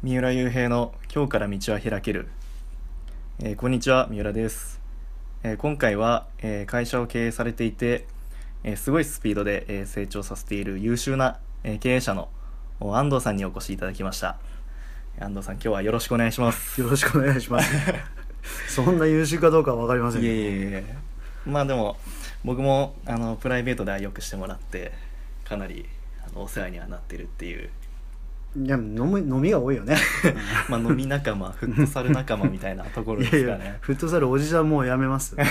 三浦雄平の今日から道は開ける、えーこんにちは三浦です、えー今回は、えー会社を経営されていて、えーすごいスピードで、えー成長させている優秀な、えー経営者のお安藤さんにお越しいただきました。安藤さん今日はよろしくお願いします。よろしくお願いします。そんな優秀かどうかは分かりませんいえいえまあでも僕もあのプライベートではよくしてもらってかなりあのお世話にはなってるっていういや飲み飲みが多いよね。まあ飲み仲間フットサル仲間みたいなところいやいですかね。やフットサルおじさんもうやめます。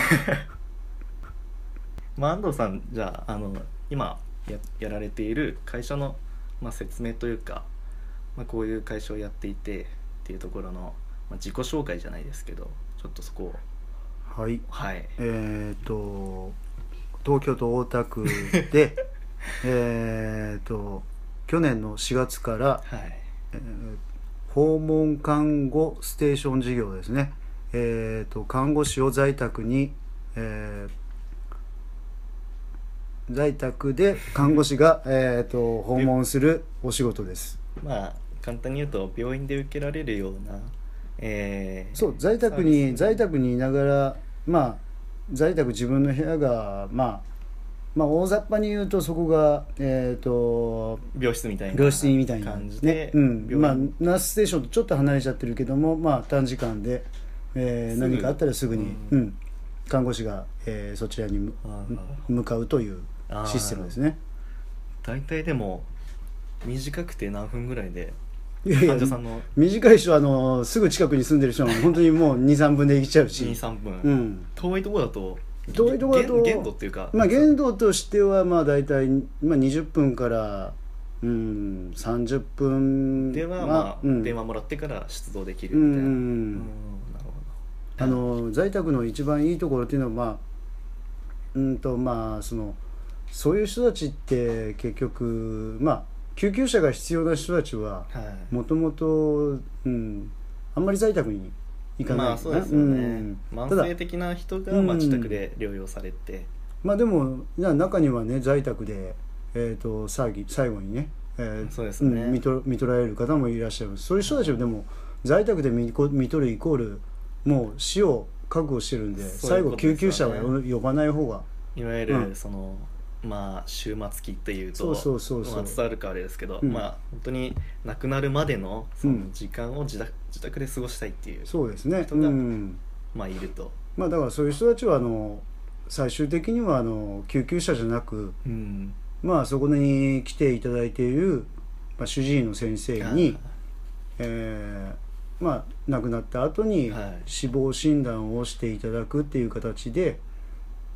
まあ、安藤さんじゃああの今ややられている会社の、まあ、説明というか、まあ、こういう会社をやっていてっていうところの、まあ、自己紹介じゃないですけどちょっとそこを。はい。はい。えっ、と東京都大田区で えっと去年の4月から、はい。えー訪問看護ステーション事業ですね。えっ、と看護師を在宅に、えー在宅で看護師が、えー、と訪問するお仕事です。まあ簡単に言うと病院で受けられるようなえーそう在宅に在宅にいながらまあ在宅自分の部屋がまあまあ大雑把に言うとそこがえっ、と病室みたいな病室みたいな感じで、うん。まあナースステーションとちょっと離れちゃってるけどもまあ短時間で、えー何かあったらすぐに、ううん。ん看護師が、えーそちらに向かうというシステムですね。大体でも短くて何分ぐらいで患者さんの短い人はあのすぐ近くに住んでる人は本当にもう23分で行きちゃうし。23分、うん。遠いところだと遠いところだと限限度っていうか。まあ限度としてはまあ大体、まあ、20分からうん30分では、ままあうん。電話もらってから出動できるうんみたいな、ううん。んなるほあの在宅の一番いいところっていうのはまあうんとまあそのそういう人たちって結局まあ救急車が必要な人たちはもともとうんあんまり在宅に行かない。まあそうですよね、うん。慢性的な人が、うん。まあ、自宅で療養されて、まあでもな中にはね在宅で、えー、と最後最後にね、えーそうですね。ん見と見とられる方もいらっしゃるそういう人たちはでも在宅で見こ見とるイコールもう死を覚悟してるんでそういうこと最後救急車は呼呼ばない方が。いわゆる、うん。そのまあ終末期っていうとそうそうそうそう。まあ、伝わるかあれですけど、うん。まあ本当に亡くなるまでのそうん。の時間を自宅,、自宅で過ごしたいっていうそうですね、人がうん、まあいると、まあだからそういう人たちはあの最終的にはあの救急車じゃなくうん、まあそこに来ていただいている、まあ、主治医の先生に、えーまあ亡くなった後にはい。死亡診断をしていただくっていう形で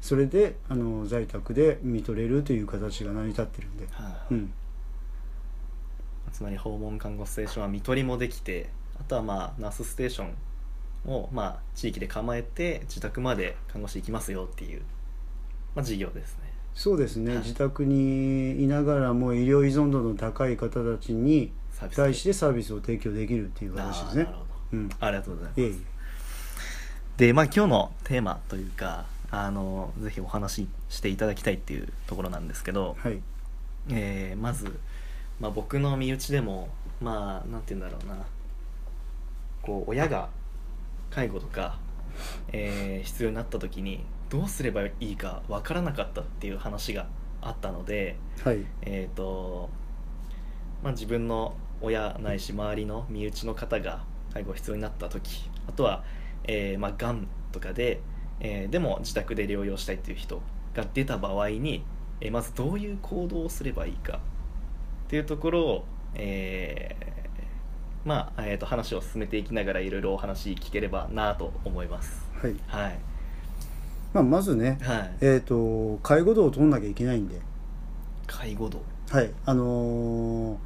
それであの在宅で見とれるという形が成り立ってるんで、はい。うん、つまり訪問看護ステーションは看取りもできてあとはまあナースステーションをまあ地域で構えて自宅まで看護師行きますよっていう、まあ、事業ですね。そうですね、はい。自宅にいながらも医療依存度の高い方たちに対してサービスを提供できるっていう形ですね。あーなるほど。うん。ありがとうございます。いえいでまあ今日のテーマというかあのぜひお話ししていただきたいっていうところなんですけど、えはい。えーまず、まあ、僕の身内でもまあなんて言うんだろうな。こう親が介護とか、えー必要になった時にどうすればいいかわからなかったっていう話があったのではい。えーとまあ、自分の親ないし周りの身内の方が介護必要になった時あとは、えーまあ、がんとかで、えーでも自宅で療養したいっていう人が出た場合に、えーまずどういう行動をすればいいかっていうところを、えーまあえー、と話を進めていきながらいろいろお話聞ければなと思います。はい。はい、まあ、まずね、はい、えー、と介護度を取んなきゃいけないんで。介護度はい。あのー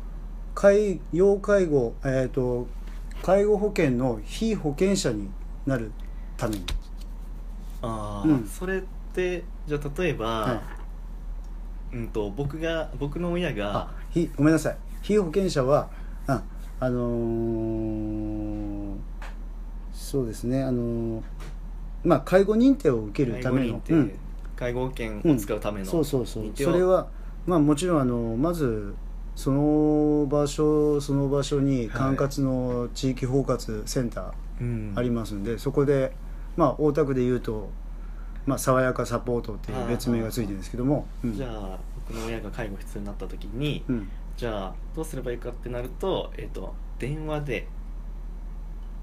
介要介護えっ、と介護保険の非保険者になるためにああ、うん。それってじゃあ例えば、はい。うんと僕が僕の親あがひごめんなさい。非保険者はああのーそうですねあのーまあ介護認定を受ける介ため認定、うん。介護保険を使うためのそうそうそう。認定を。それはまあもちろんあのまずその場所その場所にはい管轄の地域包括センターうん。ありますんで、そこでまあ大田区でいうと、まあ、爽やかサポートっていう別名がついてるんですけども、うん。じゃあ僕の親が介護必要になった時に、うん。じゃあどうすればいいかってなると,、えっと電話で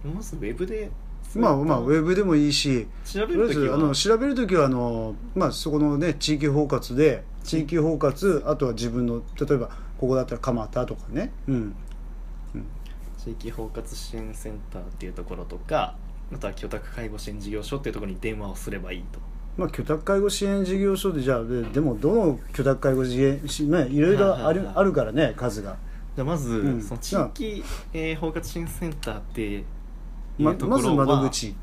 まずウェブでまあまあウェブでもいいし調べる時は？ずあの調べる時はあの、まあ、そこのね地域包括で地域包括あとは自分の例えばここだったら蒲田とかね、うん、地域包括支援センターっていうところとかあとは居宅介護支援事業所っていうところに電話をすればいいと。まあ、居宅介護支援事業所でじゃあででもどの居宅介護支援し、ね、いろいろある,、あるからね数が、じゃあまず、うん。その地域、えー包括支援センターっていうままずところは,、窓口。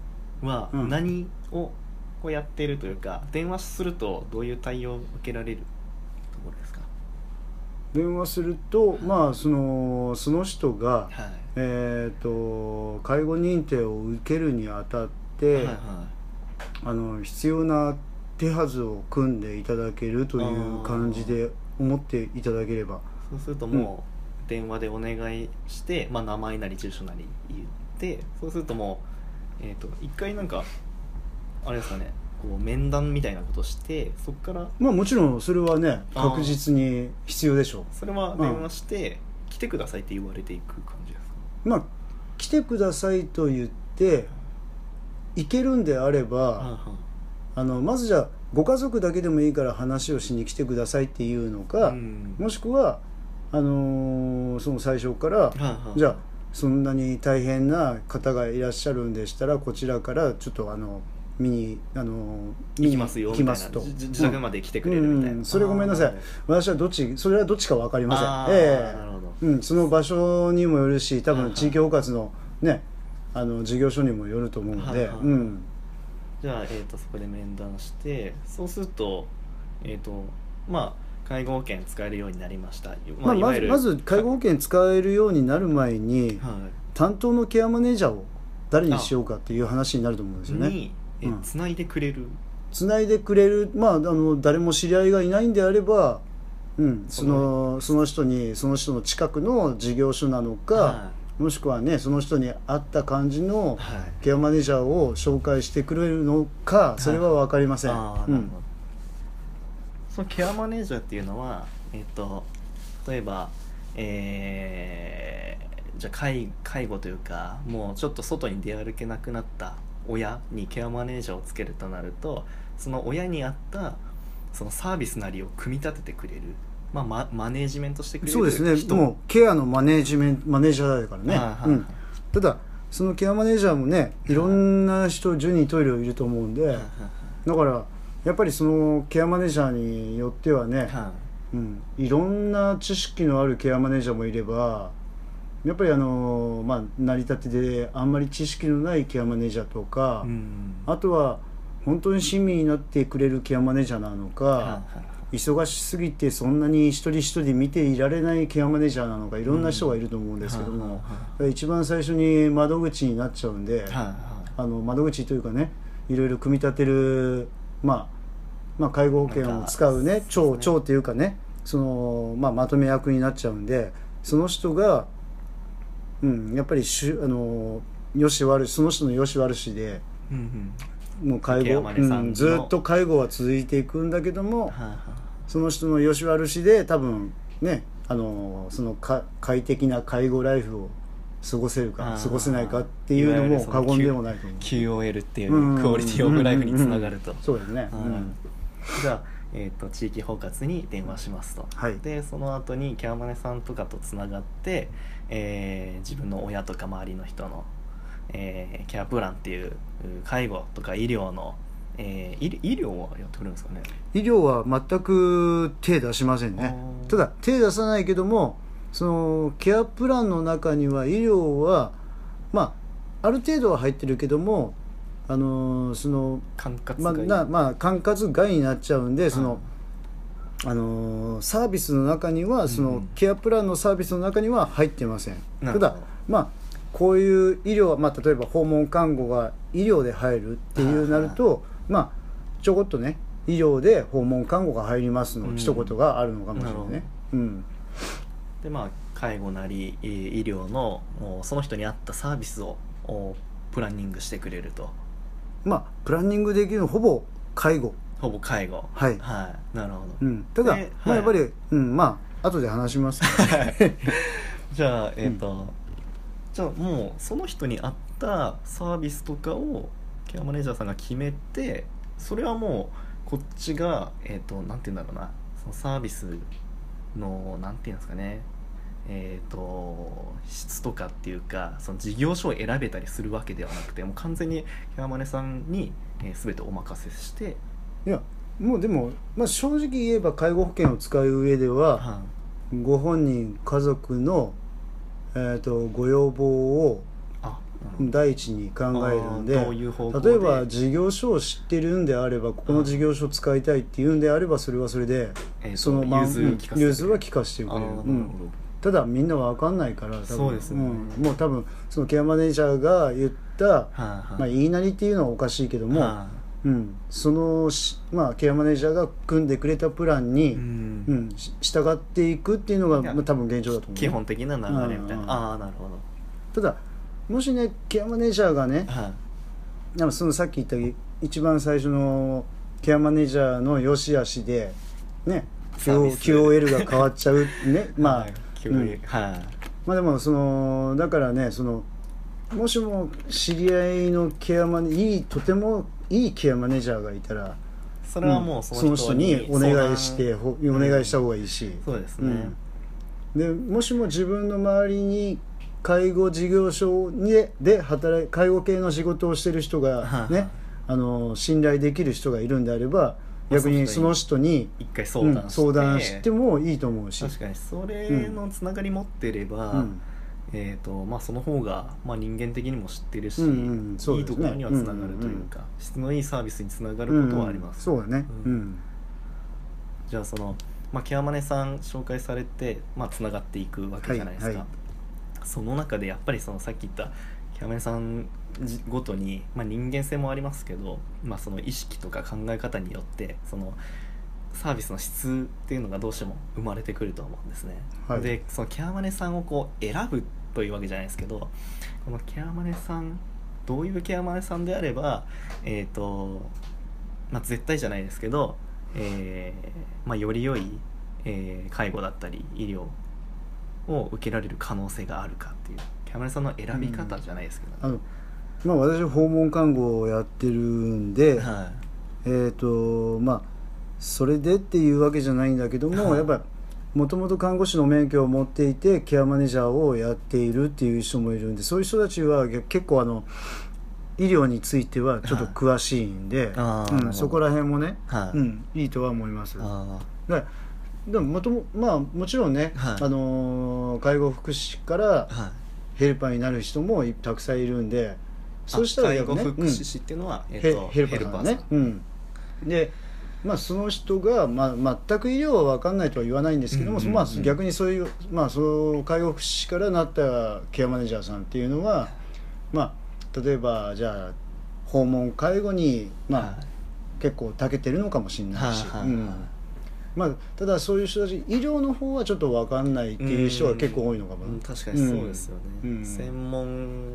はうん。何をこうやっているというか電話するとどういう対応を受けられる？電話すると、まあそのその人が、はい。えー、と介護認定を受けるにあたって、はいはい。あの必要な手はずを組んでいただけるという感じで思っていただければ。そうするともう電話でお願いして、まあ、名前なり住所なり言ってそうするともう、えー、と一回なんかあれですかねこう面談みたいなことしてそこからまあもちろんそれはねあー。確実に必要でしょそれは電話して、来てくださいって言われていく感じですか？うまあ来てくださいと言って行けるんであれば、はあのまずじゃあご家族だけでもいいから話をしに来てくださいっていうのいか、うん。もしくはあのーその最初から、はいはい。じゃあそんなに大変な方がいらっしゃるんでしたらこちらからちょっとあの見にあの見に行きますよ行みたいな。きますと。じ自宅まで来てくれるみたいな、うんそれごめんなさい。私はどっちそれはどっちか分かりません。えなるほど。えうん、その場所にもよるし多分地域包括のねあの事業所にもよると思うので、うん。じゃあ、えー、とそこで面談してそうするとえっ、とまあ介護保険使えるようになりました、まあ、まずまず介護保険使えるようになる前には担当のケアマネージャーを誰にしようかっていう話になると思うんですい、よね。にえうん。つないでくれる、つないでくれる、まあ、あの誰も知り合いがいないんであれば、うん、そのその人にその人の近くの事業所なのか、はもしくはねその人に合った感じのいはい。ケアマネージャーを紹介してくれるのかそれは分かりません。うん。あーなるほど。そのケアマネージャーっていうのは、えっと例えば、えーじゃあ介介護というかもうちょっと外に出歩けなくなった親にケアマネージャーをつけるとなるとその親に合ったそのサービスなりを組み立ててくれる、まあ、ママネージメントしてくれるそうですね。人。もうケアのマネージメントマネージャーだからね、はいはいはい。うん、ただそのケアマネージャーもねい。ろんな人10人トイレいると思うんで、はいはいだからやっぱりそのケアマネージャーによってはね、はいはい。うん、いろんな知識のあるケアマネージャーもいればやっぱりあの、まあ、成り立てであんまり知識のないケアマネージャーとか、うん。あとは本当に親身になってくれるケアマネージャーなのか、はいはいはい。忙しすぎてそんなに一人一人見ていられないケアマネージャーなのかいろんな人がいると思うんですけども、一番最初に窓口になっちゃうんで、はいはい。あの窓口というかねいろいろ組み立てる、まあ、まあ介護保険を使うね長そうですね。長っていうかねその、まあ、まとめ役になっちゃうんでその人が、うん、やっぱりしゅあのよし悪しその人のよし悪しでうんうん。もう介ケア護、うん、ずっと介護は続いていくんだけどもはいはい。その人のよし悪しで多分ねあのそのか快適な介護ライフを過ごせるかあー。過ごせないかっていうのも過言でもないと思う。QOL っていうんうクオリティオブライフにつながると、そうですね、はい。うん。じゃあ、えー、と地域包括に電話しますと、はいでその後にキャーマネさんとかとつながって、えー自分の親とか周りの人の、えーケアプランっていうう介護とか医療の、えー医医療はやってくれるんですかね？医療は全く手出しませんね。ただ手出さないけどもそのケアプランの中には医療はまあある程度は入ってるけどもあのーその管轄まあがいいなまあ管轄外になっちゃうんでその、あのーサービスの中にはその、うん。ケアプランのサービスの中には入ってません。ただまあこういう医療は、まあ、例えば訪問看護が医療で入るっていうなるとまあちょこっとね医療で訪問看護が入りますの、うん。一言があるのかもしれないね、うん、でまあ介護なりえー医療のその人に合ったサービスをおプランニングしてくれると。まあプランニングできるのほぼ介護ほぼ介護。はい。はい。なるほど、うん、ただ、まあ、やっぱり、うん、まあ後で話します。けど、じゃあえっ、と、じゃあもうその人に合ったサービスとかをケアマネージャーさんが決めてそれはもうこっちがえっ、となんて言うんだろうな。そのサービスのなんて言うんですかね。えー、と質とかっていうかその事業所を選べたりするわけではなくてもう完全にケアマネさんに、えー、全てお任せして、いやもうでも、まあ、正直言えば介護保険を使う上でははご本人家族の、えー、とご要望を第一に考えるんで例えば事業所を知ってるんであればここの事業所を使いたいっていうんであればそれはそれでえーとそのまん融は聞かせてくれる。ただみんなわかんないから多分。そうん。もう多分そのケアマネージャーが言った、はいはい。まあ、言いなりっていうのはおかしいけども、はうん、そのし、まあ、ケアマネージャーが組んでくれたプランいに、ううんんし従っていくっていうのが、まあ、多分現状だと思う。ね、基本的な流れみたいうん。うんなああなるほただもしねケアマネージャーがねどはい。なんかそのさっき言った一番最初のケアマネージャーの良し悪しでね QOL が変わっちゃう。ねまあ、うん。にはい。まあでもそのだからねそのもしも知り合いのケアマネいいとてもいいケアマネージャーがいたらそれはもうその人にお願いしてお願いした方がいいし、そうですね、でもしも自分の周りに介護事業所でで働い介護系の仕事をしてる人がはいねあの信頼できる人がいるんであれば逆にその人に一回相談して、うん相談してもいいと思うし。確かにそれのつながり持ってれば、うんえーとまあ、その方が、まあ、人間的にも知ってるし、うんうんそういいところにはつながるというか、質のいいサービスにつながることはあります、うんうんそうだね。ううん。ん、じゃあその、まあ、ケアマネさん紹介されて、まあ、つながっていくわけじゃないですか、はいはい。その中でやっぱりそのさっき言ったケアマネさんごとに、まあ、人間性もありますけど、まあ、その意識とか考え方によってそのサービスの質っていうのがどうしても生まれてくると思うんですね、はい。でそのケアマネさんをこう選ぶというわけじゃないですけどこのケアマネさんどういうケアマネさんであればえっ、とまあ絶対じゃないですけど、えーまあ、より良い、えー介護だったり医療を受けられる可能性があるかっていうケアマネさんの選び方じゃないですけど、あのまあ私訪問看護をやってるんで、はえっ、とまあそれでっていうわけじゃないんだけども、はい。やっぱもともと看護師の免許を持っていてケアマネージャーをやっているっていう人もいるんでそういう人たちは結構あの医療についてはちょっと詳しいんで、うん、そこら辺もね、はい。うん、いいとは思います。あででももともまあもちろんね、はい。あのー介護福祉からヘルパーになる人もいたくさんいるんでそうしたら介護ね福祉士っていうのは、えっヘとヘルパーね、うん、でまあその人が、まあ、全く医療は分かんないとは言わないんですけども、まあ、逆にそういう、まあ、その介護福祉士からなったケアマネージャーさんっていうのは、まあ、例えばじゃあ訪問介護に、まあはい。結構長けてるのかもしれないし、うん。まあ、ただそういう人たち医療の方はちょっっと分かんないっていう人は結構多いのかも、うん確かにそうですよね、うん。専門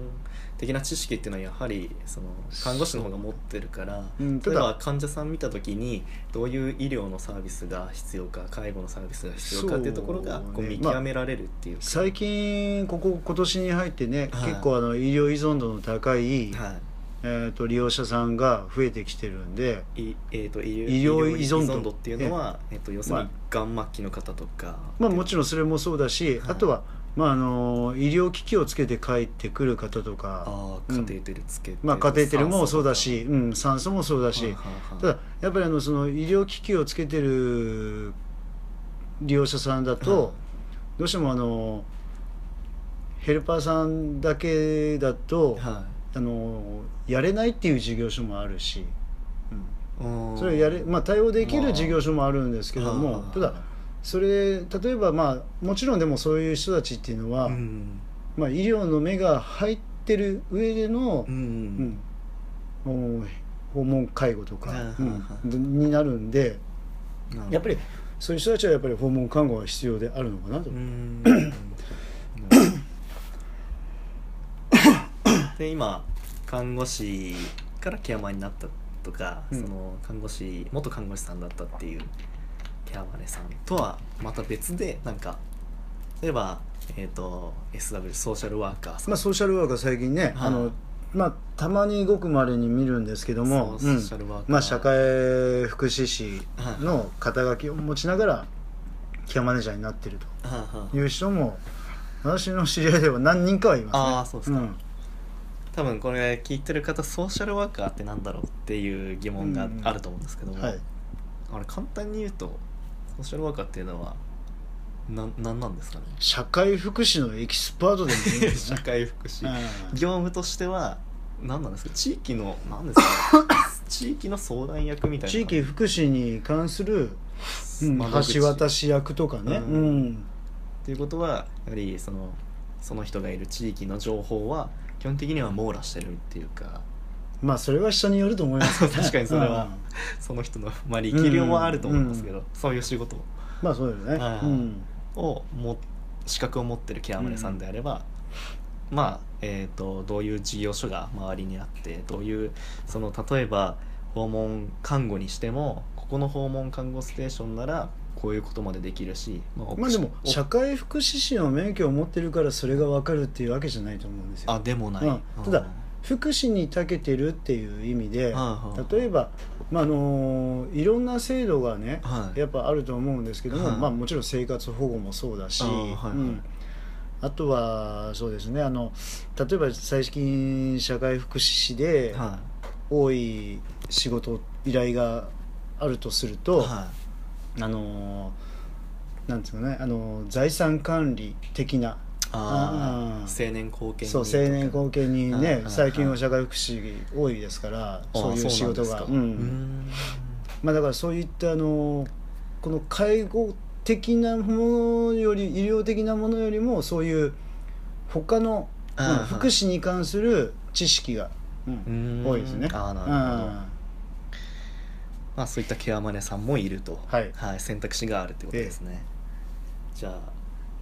的な知識っていうのはやはりその看護師の方が持ってるから、うんただ例えば患者さん見た時にどういう医療のサービスが必要か介護のサービスが必要かっていうところがこう見極められるっていうか、最近ここ今年に入ってね、はい。結構あの医療依存度の高い、はえー、と利用者さんが増えてきてるんでいいえー、と医医療依存度。っていうのは、えー、と要するにまがん末期の方とか、まあもちろんそれもそうだし、はい。あとは、まあ、あの医療機器をつけて帰ってくる方とかカテーテルつけて、まあ、カテーテルもそうだし、酸うん、酸素もそうだし、ただやっぱりあのその医療機器をつけてる利用者さんだと、はい。どうしてもあのヘルパーさんだけだと、あのやれないっていう事業所もあるし、うん。それやれ、まあ、対応できる事業所もあるんですけども、まあただそれ例えば、まあ、もちろんでもそういう人たちっていうのは、うん。まあ、医療の目が入ってる上でのう、ん。うん訪問介護とか、になるんでやっぱりそういう人たちはやっぱり訪問看護が必要であるのかなと、で今看護師からケアマネになったとか、うん。その看護師元看護師さんだったっていうケアマネさんとはまた別でなんか例えば、えー、と SW ソーシャルワーカーさん、まあ、ソーシャルワーカー最近ね、はい。あのまあ、たまにごくまれに見るんですけども、まあ、社会福祉士の肩書きを持ちながらケアマネージャーになっているという人も私の知り合いでは何人かはいますね。あーそうですか。ん。多分これ聞いてる方ソーシャルワーカーってなんだろうっていう疑問がうんあると思うんですけども、はい、あれ簡単に言うとソーシャルワーカーっていうのはななんなんですかね？社会福祉のエキスパートでもいいんです社ね。会福祉。うん。業務としては何なんですか？地域の何ですか？地域の相談役みたいな地域福祉に関する、うん橋渡し役とかね、ううんん。っていうことはやはりそのその人がいる地域の情報は基本的には網羅してるっていうかまあそれは人によると思いますね。確かにそれは。うん。その人の、まあ、力量もあると思いますけど、そういう仕事まあそうだよね、はいうん。をも資格を持ってるケアマネさんであれば、まあ、えー、とどういう事業所が周りにあってどういうその例えば訪問看護にしてもここの訪問看護ステーションならこういうことまでできるし、まあまあでもお社会福祉士の免許を持ってるからそれが分かるっていうわけじゃないと思うんですよ。あでもない、うん。ただ福祉に長けてるっていう意味ではい例えば、まああのいろんな制度がねはい。やっぱあると思うんですけども、はい。まあ、もちろん生活保護もそうだし、あとはそうですねあの例えば最近社会福祉士では多い仕事依頼があるとするいと、はあのなんていうかねあの財産管理的なあ青年後見人そう青年後見にねはいはいはい。最近は社会福祉多いですからそういう仕事が。まあだからそういったあのこの介護的なものより医療的なものよりもそういう他の、福祉に関する知識が、多いですね。あーなるほど。まあ、そういったケアマネさんもいると、はい。選択肢があるってことですね、じゃあ、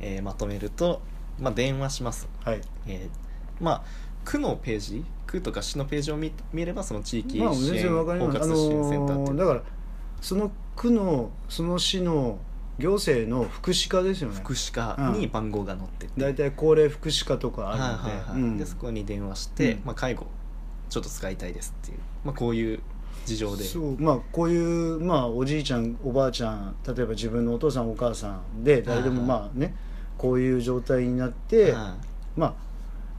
えーまとめると、まあ、電話します、はい。えーまあ区のページ区とか市のページを見見ればその地域支まあ援、全然わかり包ます。あ括支援センターっていう。のだからその区のその市の行政の福祉課ですよね。福祉課に番号が載ってて、大体高齢福祉課とかあはいるので、はいはいうん。でそこに電話して、うん。まあ、介護ちょっと使いたいですっていう、まあ、こういう事情で。そう。まあこういう、まあ、おじいちゃんおばあちゃん例えば自分のお父さんお母さんで誰でもはい。まあねこういう状態になって、はま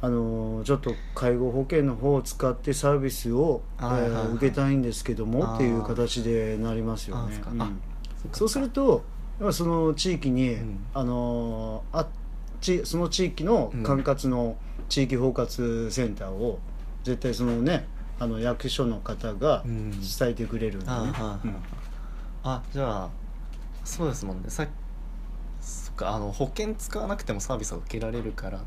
ああのーちょっと介護保険の方を使ってサービスを、はいはいはい。えー受けたいんですけどもっていう形でなりますよあねうん。そうするとその地域に、うん。あのーあちその地域の管轄の地域包括センターを絶対そのねあの役所の方がうん。伝えてくれるんでね、うん。あじゃあそうですもんね。さそっかあの保険使わなくてもサービスを受けられるから。保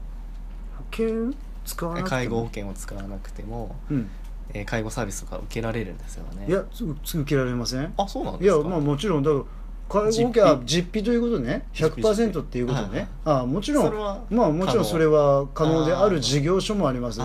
険使わなくても？介護保険を使わなくても、うん。えー介護サービスとか受けられるんですよね。いや受けられません？あそうなんいですか？やまあもちろん。だから介護保険は実費ということね？実費100%っていうことはいはいねあもちろん。それはまあもちろんそれは可能である事業所もあります。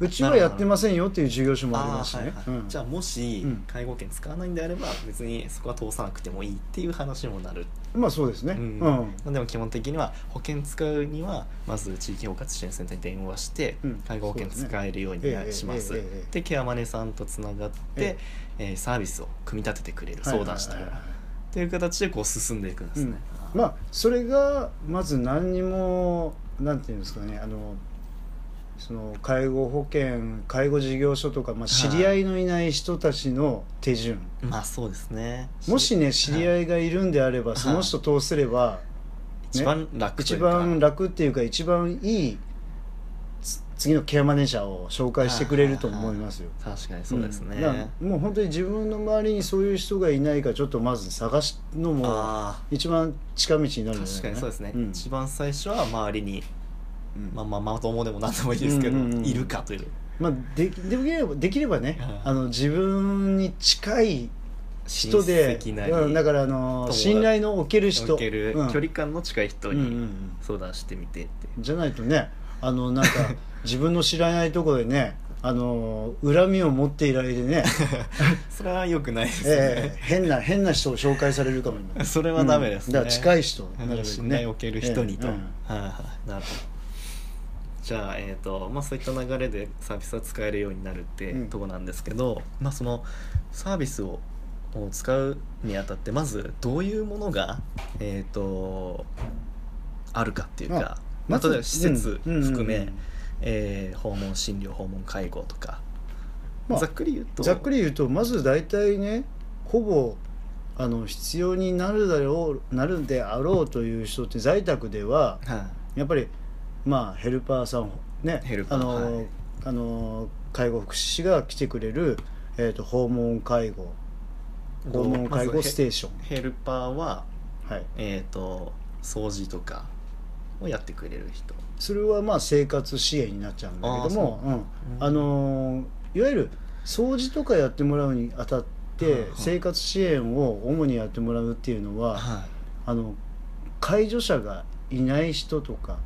うちはやってませんよっていう事業所もありますしねはいはい。うん。じゃあもしうん。介護保険使わないんであれば別にそこは通さなくてもいいっていう話もなる、まあそうですね。ううん。でも基本的には保険使うにはまず地域包括支援センターに電話して、うん。介護保険使えるようにええします、でケアマネさんとつながって、ええ。ーサービスを組み立ててくれる相談したら、っていう形でこう進んでいくんですね、まあそれがまず何にもなんていうんですかねあのその介護保険介護事業所とか、まあ、知り合いのいない人たちの手順、まあそうですね。もしね知り合いいがいるんであれば、その人通せれば、一番楽と一番楽っていうか一番いいつ次のケアマネージャーを紹介してくれると思いますよ。確かにそうですね、ん。だからもう本当に自分の周りにそういう人がいないかちょっとまず探すのもあ一番近道になあるんじゃないかな。確かにそうですね、ん。一番最初は周りに、うん。まあまあまともでも何でもいいですけど、うんうんうんいるかというまあ、でできればできればねはいあの自分に近い人で親戚なりうんだからあの達信頼のおける人けるうん距離感の近い人うんうんうにん相談してみてって、じゃないとねあのなんか自分の知らないところでねあの恨みを持っていられてね、それは良くないですね、ええ変な変な人を紹介されるかも今それはダメですね、だから近い人なるべくね信頼を受ける人にと、えはいえうんはいなるほどじゃあ、えーとまあ、そういった流れでサービスは使えるようになるってうん。とこなんですけど、まあ、そのサービスをを使うにあたってまずどういうものが、えー、とあるかっていうかまあ、例えば施設うんうんうん。含め、えー訪問診療訪問介護とか、まあざっくり言うとざっくり言うとまず大体ねほぼあの必要になるだろうなるであろうという人って在宅でははい。やっぱりまあヘルパーさんねあの、はい。あの介護福祉士が来てくれる、えー、と訪問介護。訪問介護ステーション、ヘルパーははい、えー、と掃除とかをやってくれる人。それはまあ生活支援になっちゃうんだけどもあーう。ん。あのーいわゆる掃除とかやってもらうにあたっはいてはい。生活支援を主にやってもらうっていうのははあの介助者がいない人とかど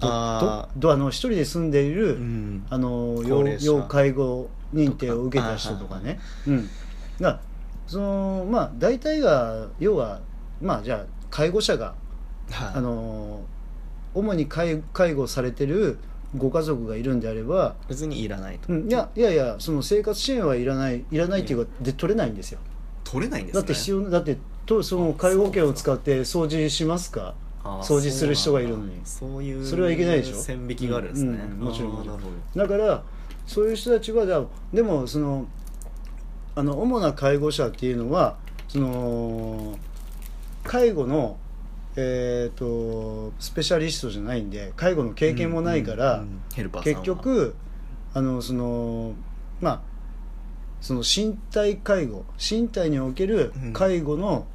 あどどあの一人で住んでいる、い、うん、あの要要介護認定を受けた人とかね、うん、がそのまあ大体が要はまあじゃあ介護者がはい。あの主に介介護されてるご家族がいるんであれば、別にいらないと、うん、いやいやいやその生活支援はいらないいらないっていうかで取れないんですよ。取れないんですね。だって必要なだってとその介護保険を使って掃除しますか？掃除する人がいるのに。そういうそれはいけないでしょ？線引きがあるんですね、うんうんもちろんもちろん。だからそういう人たちはだでもそのあの主な介護者っていうのはその介護の、えー、とスペシャリストじゃないんで介護の経験もないから、うんうんヘルパーさんは。結局あのそのまあその身体介護身体における介護の、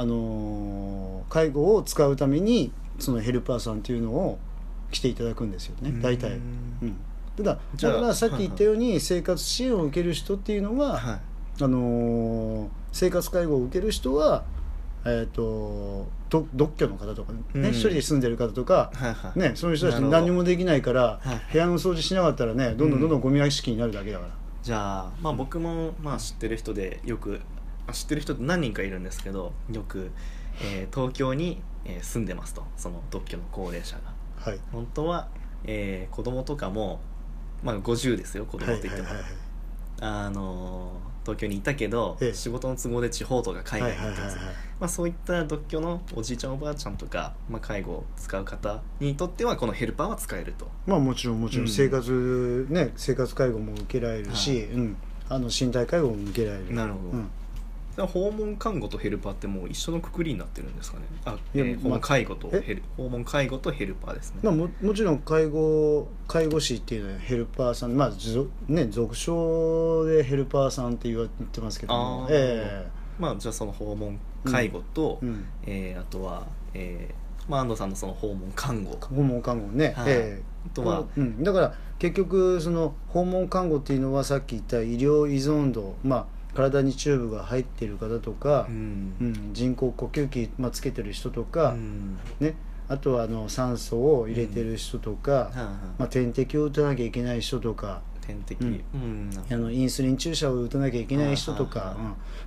あのー介護を使うためにそのヘルパーさんっていうのを来ていただくんですよね大体。ううん。んただだからさっき言ったように生活支援を受ける人っていうのは、はいあのー生活介護を受ける人は、えー、とど独居の方とかね、うん。一人で住んでる方とか、はいはい。ね、そういう人たち何にもできないから、はい部屋の掃除しなかったらねどんどんどんどんゴミ屋敷になるだけだから、じゃあ、まあ、僕もまあ知ってる人でよくあ知ってる人って何人かいるんですけどよく、えー東京に、えー住んでますと。その独居の高齢者が。はい。本当は、えー子供とかも、まあ、50ですよ子供って言っても、あのー東京にいたけど、ええ。仕事の都合で地方とか海外に行ってます、まあ、そういった独居のおじいちゃんおばあちゃんとか、まあ、介護を使う方にとってはこのヘルパーは使えると。まあもちろんもちろうんん。生活、ね生活介護も受けられるし、はい。うん、あの身体介護も受けられる。なるほど。うん訪問看護とヘルパーってもう一緒のくくりになってるんですかね。あ、いやえー訪問介護とえ？ヘル訪問介護とヘルパーですね、まあ、ももちろん介護介護士っていうのはヘルパーさんまあぞね俗称でヘルパーさんって言われてますけどもあー。えまあじゃあその訪問介護と、えうん。えーあとは、えーまあ、安藤さんのその訪問看護。訪問看護ね、はい。ええ。あとは、うん、だから結局その訪問看護っていうのはさっき言った医療依存度、まあ、体にチューブが入ってる方とかう、ん。うん人工呼吸器、まあ、つけてる人とか、うん。ね、あとはあの酸素を入れてる人とか、はいはいまあ、点滴を打たなきゃいけない人とか点滴、うん。うん。あのインスリン注射を打たなきゃいけない人とか,、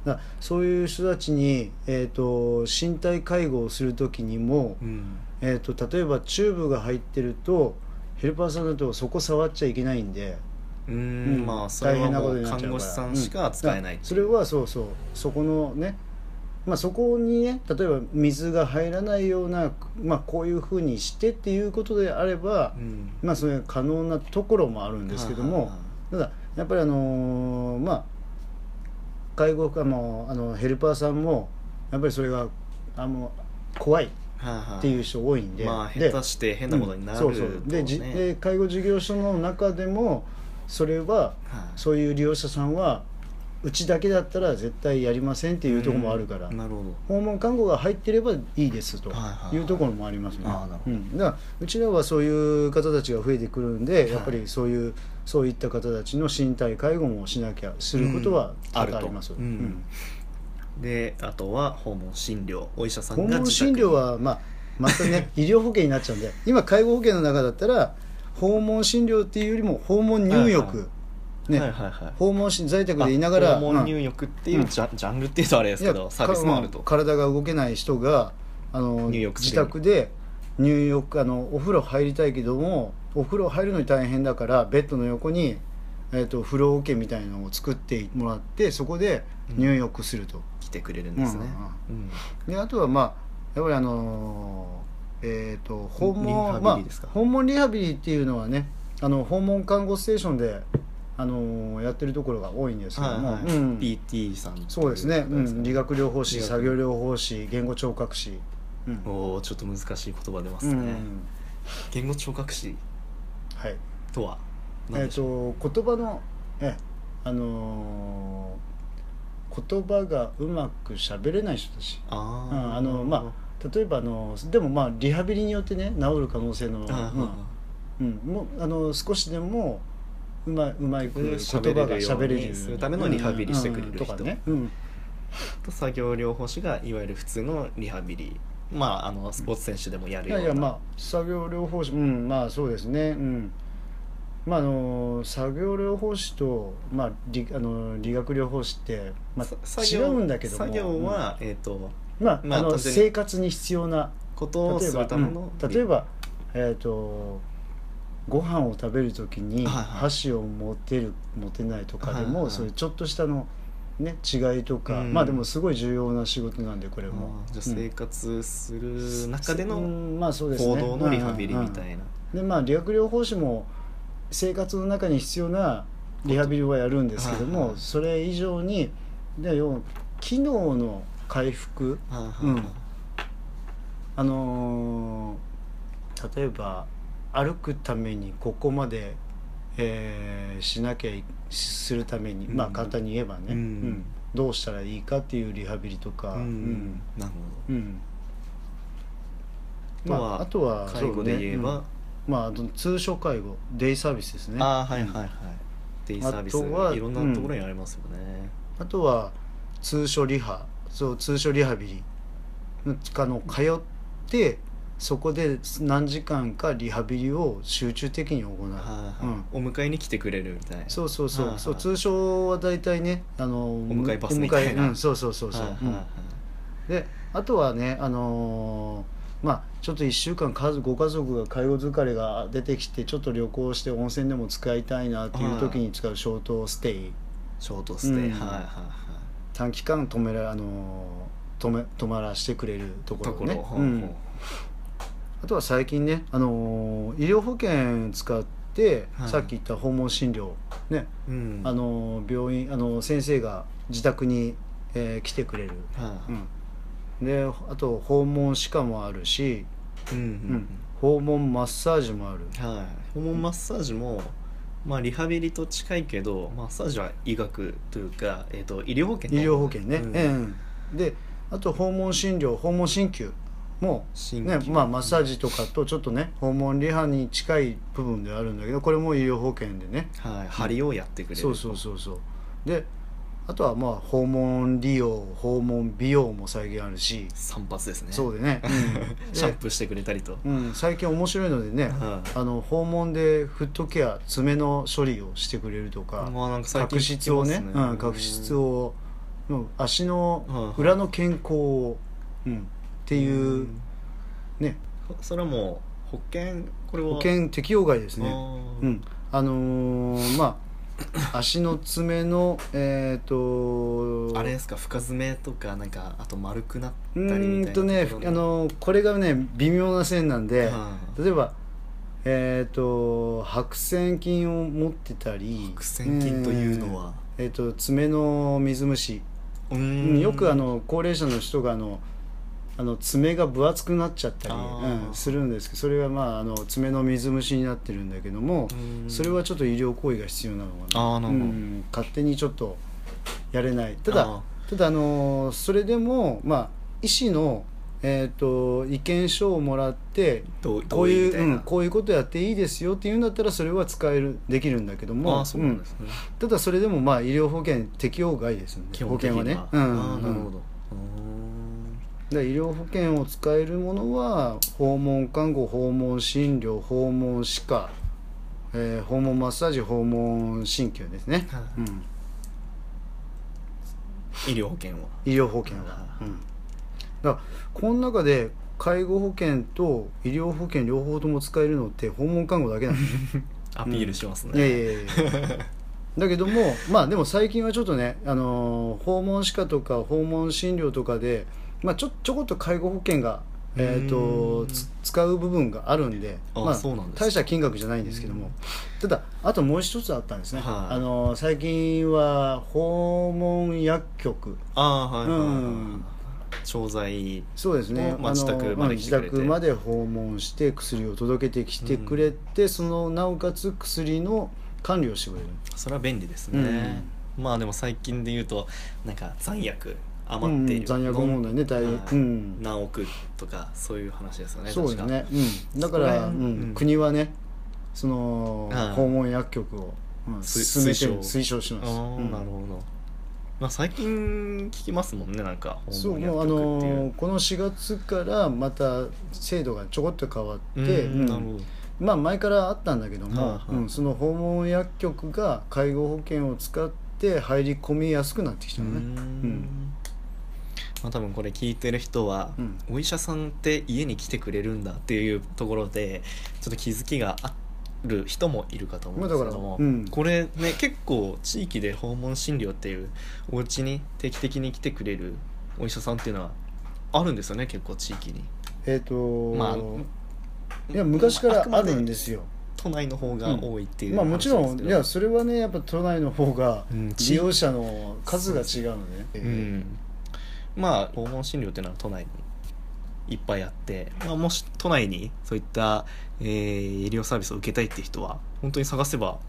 うん、そういう人たちに、えー、と身体介護をする時にも、うん。えー、と例えばチューブが入ってるとヘルパーさんだとそこ触っちゃいけないんで、うん。うん。まあそれはもうになっちゃうから。看護師さんしか使えないう。ん。それはそうそう。そこのねまあそこにね例えば水が入らないような、まあ、こういうふうにしてっていうことであれば、うん。まあそれ可能なところもあるんですけども、ただやっぱりあのーまあ介護あのあのヘルパーさんもやっぱりそれがあの怖いっていう人多いんで、まあで下手して変なことになると、ね。うん。そうそう。でじで介護事業所の中でもそれははい。そういう利用者さんはうちだけだったら絶対やりませんっていうところもあるから、うん。なるほど。訪問看護が入ってればいいですとはいうところもありますね。うん、だからうちらはそういう方たちが増えてくるんで、い。やっぱりそういうそういった方たちの身体介護もしなきゃすることはあります。あるとうん。であとは訪問診療。お医者さん訪問が自宅診療は、まあ、またね 医療保険になっちゃうんで今介護保険の中だったら訪問診療っていうよりも訪問入浴、はいね、はいはいはい。訪問し在宅でいながらあ訪問入浴っていうジャ,、ジャンルっていうとあれですけどサービスもあると、かま体が動けない人があの自入浴する。宅で入浴あのお風呂入りたいけどもお風呂入るのに大変だからベッドの横に、えー、と風呂桶みたいなのを作ってもらってそこで入浴すると、来てくれるんですね、うん。であとはまあやっぱりあのーえっ、と訪問リハビリですか？まあ、訪問リハビリっていうのはねあの訪問看護ステーションで、あのーやってるところが多いんですけども、はいはい。うん。PT さんそうですね、うん、理学療法士作業療法士言語聴覚士、うん。おおちょっと難しい言葉出ますね、うん。言語聴覚士はい。とは？えっ、何でしょう、と言葉のえあのー言葉がうまく喋れない人たち。あー。うんあのま例えばあのでもまあリハビリによってね治る可能性の、あうん。うん、もうあの少しでもうまいうまくうん。言葉が喋れるようにするためのリハビリしてくれる人。うん。うんとかね、うん。と作業療法士がいわゆる普通のリハビリ。まああのスポーツ選手でもやるような。いやいやまあ作業療法士うん。まあそうですね。うん。まああの作業療法士と、まあ、理あの理学療法士って、まさあ、違うんだけども。作業は、えっ、とうんまあ,、あのまあ単純に。生活に必要なことをす例えばるための、うん。例えばえっ、とご飯を食べる時にはいはい。箸を持てる持てないとかでも、はいはいそういうちょっとしたの、ね、違いとか、うん。まあでもすごい重要な仕事なんでこれも。あーじゃあ生活する中でうのんまあそうですね。行動のリハビリみたいな、でまあ理学療法士も生活の中に必要なリハビリはやるんですけども、はいはい。それ以上にで要は機能の回復？うん。あ。のー例えば歩くためにここまで、えーしなきゃいするために、うん。まあ簡単に言えばね、うん。うん。どうしたらいいかっていうリハビリとか、まあ、あとは介護で言えば、ねうん。まあ通所介護。デイサービスですね。ああはいはいはい。デイサービス。いろんなところにありますよね、あとは通所リハそう通所リハビリあの通ってそこで何時間かリハビリを集中的に行う、はいはい。うん。お迎えに来てくれるみたいな。そうそうそう,、はいはい。そう通称は大体ねあのお迎えバスみたいな。うん、そうそうそうそう、はいはいはいうん。であとはねあのーまあちょっと1週間ご家族が介護疲れが出てきてちょっと旅行して温泉でも使いたいなっていう時に使うショートステイ。ショートステイ、うん。はいはいはい短期間止めらあのー止め止まらしてくれるところね。ところ、ほうん。あとは最近ね、あのー医療保険使って、はい。さっき言った訪問診療ね、うん。あのー病院あのー先生が自宅に、えー来てくれる、はい。うん、であと訪問歯科もあるし、うんうん。うん。訪問マッサージもある。はい。訪問マッサージもまあリハビリと近いけどマッサージは医学というか、えー、と医療保険医療保険ね、うん。ええ。であと訪問診療訪問鍼灸も鍼灸ねまあ、マッサージとかとちょっとね訪問リハに近い部分ではあるんだけどこれも医療保険でね。はい、針をやってくれるそうそうそうそう。であとはまあ訪問利用訪問美容も再現あるし。散髪ですね。そうでね、うん。シャンプーしてくれたりと、でうん、最近面白いのでね、はいあの訪問でフットケア爪の処理をしてくれるとか、まあなんか最近角質をね聞きますうん、角質を、うん、足の裏の健康を、うん、っていう、ね。それはもう保険これは？保険適用外ですね。うん、あのーまあ 足の爪のえっ、とあれですか？深爪とかなんかあと丸くなったうりみたいなーんとねあのーこれがね微妙な線なんで、は例えばえっ、と白癬菌を持ってたり白癬菌というのは？えーえーと爪の水虫。うん。よくあの高齢者の人があのあの爪が分厚くなっちゃったり、うんするんですけどそれがまああの爪の水虫になってるんだけどもうん。それはちょっと医療行為が必要なのかな。うん。勝手にちょっとやれない。ただあただあのそれでもまあ医師の、えー、と意見書をもらってこういうどうん、こういうことやっていいですよって言うんだったらそれは使えるできるんだけどもね、うん。ただそれでもまあ医療保険適用外ですんで基本的には。保険はね、うん。なるほど、で医療保険を使えるものは訪問看護訪問診療訪問歯科、えー訪問マッサージ訪問鍼灸ですね、はい。うん、医療保険は。医療保険は、うん、だこの中で介護保険と医療保険両方とも使えるのって訪問看護だけなんですね。アピールしますね、いやいやいやいや。だけどもまあでも最近はちょっとね、あのー訪問歯科とか訪問診療とかで、まあ、ちょちょこっと介護保険が、えー、うと使う部分があるんであまあ、大した金額じゃないんですけども。ただあともう一つあったんですね、はい。あのー最近は訪問薬局。ああはいはいはい、うん。調剤そうですね、まあ自宅まで自宅まで訪問して薬を届けてきてくれて、そのなおかつ薬の管理をしてくれる。それは便利ですね、まあでも最近で言うとなんか残薬余っている、うん残薬問題ね大はいうん。何億とかそういう話ですよねそうです確か。ね、うん、だから、国はねそのはい訪問薬局を、うん推進めてる推推奨します、なるほど。まあ最近聞きますもんねなんかそう訪問薬もうあのーこの4月からまた制度がちょこっと変わって、うんまあ前からあったんだけども、はいはいうんその訪問薬局が介護保険を使って入り込みやすくなってきたのね、うーんまあ、多分これ聞いてる人は、うん。お医者さんって家に来てくれるんだっていうところでちょっと気づきがある人もいるかと思うんですけども、うん。これね結構地域で訪問診療っていうお家に定期的に来てくれるお医者さんっていうのはあるんですよね結構地域に。えっ、とまあいや昔からあるんでですよ。都内の方が多いっていうまあもちろんいやそれはねやっぱ都内の方が利用者の数が違うので、ね。うん、まあ訪問診療っていうのは都内にいっぱいあって、まあ、もし都内にそういった、えー医療サービスを受けたいって人は本当に探せば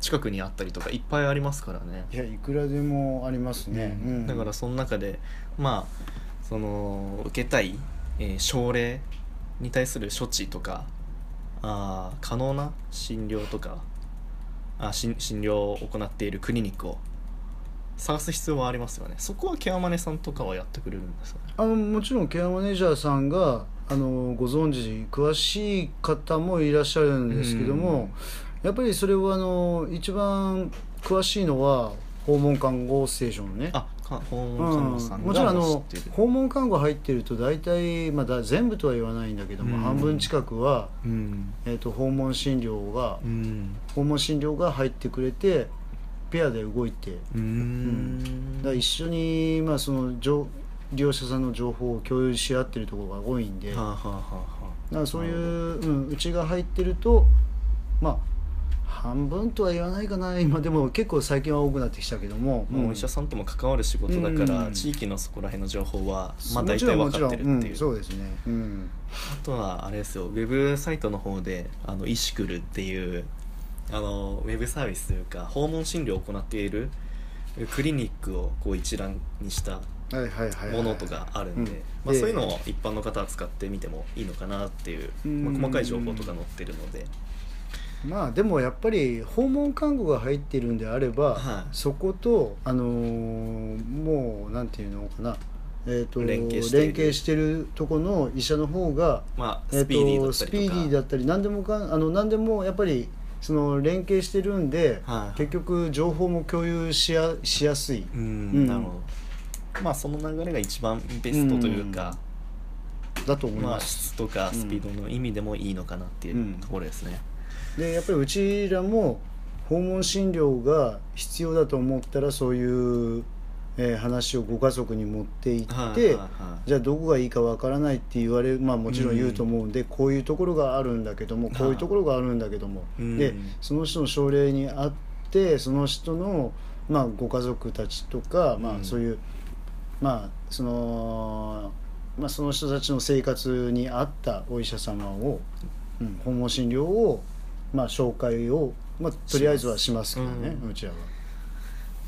近くにあったりとかいっぱいありますからね、いやいくらでもありますね、うん。だからその中でまあその受けたい、えー症例に対する処置とかあー可能な診療とかあ診診療を行っているクリニックを探す必要はありますよね。そこはケアマネさんとかはやってくれるんですよね？あのもちろんケアマネージャーさんがあのご存知詳しい方もいらっしゃるんですけども、やっぱりそれはあの一番詳しいのは訪問看護ステーションね。あか訪うん問看護師さんがもちろんあの訪問看護入ってると大体、まあ、だ全部とは言わないんだけども、うん。半分近くは、うん。えー、と訪問診療がうん。訪問診療が入ってくれてペアで動いて。うーん。だ一緒に、まあ、その情利用者さんの情報を共有し合ってるところが多いんで、はあ、はあはあはだからそういう、うん、うちが入ってるとまあ半分とは言わないかな。今でも結構最近は多くなってきたけども、もうお医者さんとも関わる仕事だから、うん。地域のそこら辺の情報は、まあ、も大体分かってるっていう,、うん、そうですね、うん、あとはあれですよ。ウェブサイトの方であのイシクルっていうあのウェブサービスというか訪問診療を行っているクリニックをこう一覧にしたものとかあるんで、そういうのを一般の方は使ってみてもいいのかなっていう、うん。まあ、細かい情報とか載ってるので、まあでもやっぱり訪問看護が入ってるんであれば、はい。そことあのーもうなんていうのかな。えー、と連携している。連携してるとこの医者の方が、まあえースピーディーだとったりとか、スピーディーだったり何でもかんあの何でもやっぱりその連携してるんで、はい結局情報も共有しやしやすい、うん、うん。なるほど。まあその流れが一番ベストというか、だと思いまあます。質とかスピードの意味でもいいのかなっていうところですね、でやっぱりうちらも訪問診療が必要だと思ったらそういう、えー話をご家族に持っていって、はいはいはいじゃあどこがいいかわからないって言われるまあもちろん言うと思うんで、こういうところがあるんだけどもはい。こういうところがあるんだけども、うん。でその人の症例にあってその人の、まあ、ご家族たちとか、まあ、うん。そういうまあその。まあ、その人たちの生活に合ったお医者様を、うん、訪問診療を、まあ、紹介を、まあ、とりあえずはしますけどね、うん。うちらは。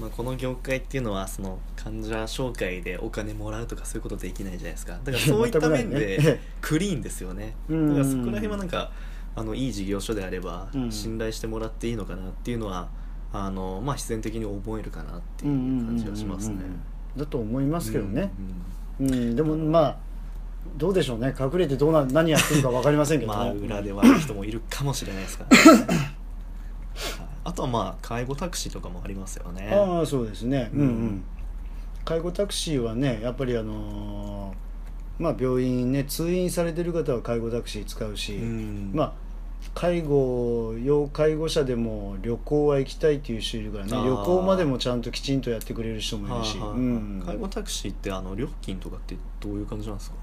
まあ、この業界っていうのはその患者紹介でお金もらうとかそういうことできないじゃないですか。だからそういった面でね。クリーンですよね。だうんからそこら辺はなんかあのいい事業所であればうん。信頼してもらっていいのかなっていうのはあの、まあ、必然的に思えるかなっていう感じがしますね。だと思いますけどね、うんうんうん。でもまあどうでしょうね。隠れてどうな何やってるか分かりませんけどね、まあ裏で悪い人もいるかもしれないですからね。はいあとはまあ介護タクシーとかもありますよね。ああそうですね。うん。ううん。ん介護タクシーはねやっぱりあのーまあ病院ね通院されてる方は介護タクシー使うし、うん。まあ介護要介護者でも旅行は行きたいっていう人いるからね旅行までもちゃんときちんとやってくれる人もいるし、うん。介護タクシーってあの料金とかってどういう感じなんですか？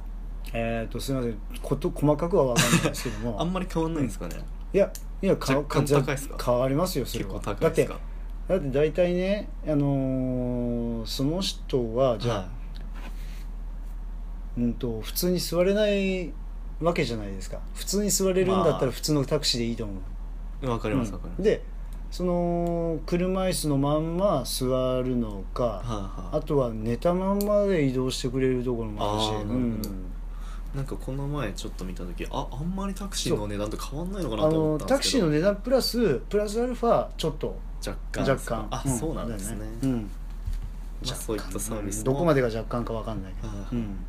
えっ、とすみません。こと細かくは分かんないですけども。あんまり変わんないんですかね、いやいやか若干か高いっすか？変わりますよそれ結は構高いですか？だってだって大体ねあのーその人はじゃあ、はうんと普通に座れないわけじゃないですか。普通に座れるんだったまあ。ら普通のタクシーでいいと思う、いわかりますわかります、うんでその車椅子のまんま座るのか、はいはい。あとは寝たまんまで移動してくれるところもあるし。うんなんかこの前ちょっと見た時ああんまりタクシーの値段と変わんないのかなあと思のったんですけど。タクシーの値段プラスプラスアルファちょっと若干。若干。あ、うん。そうなんですね。だようん。まあそういったサービスどこまでが若干かわかんないけど、はいうん。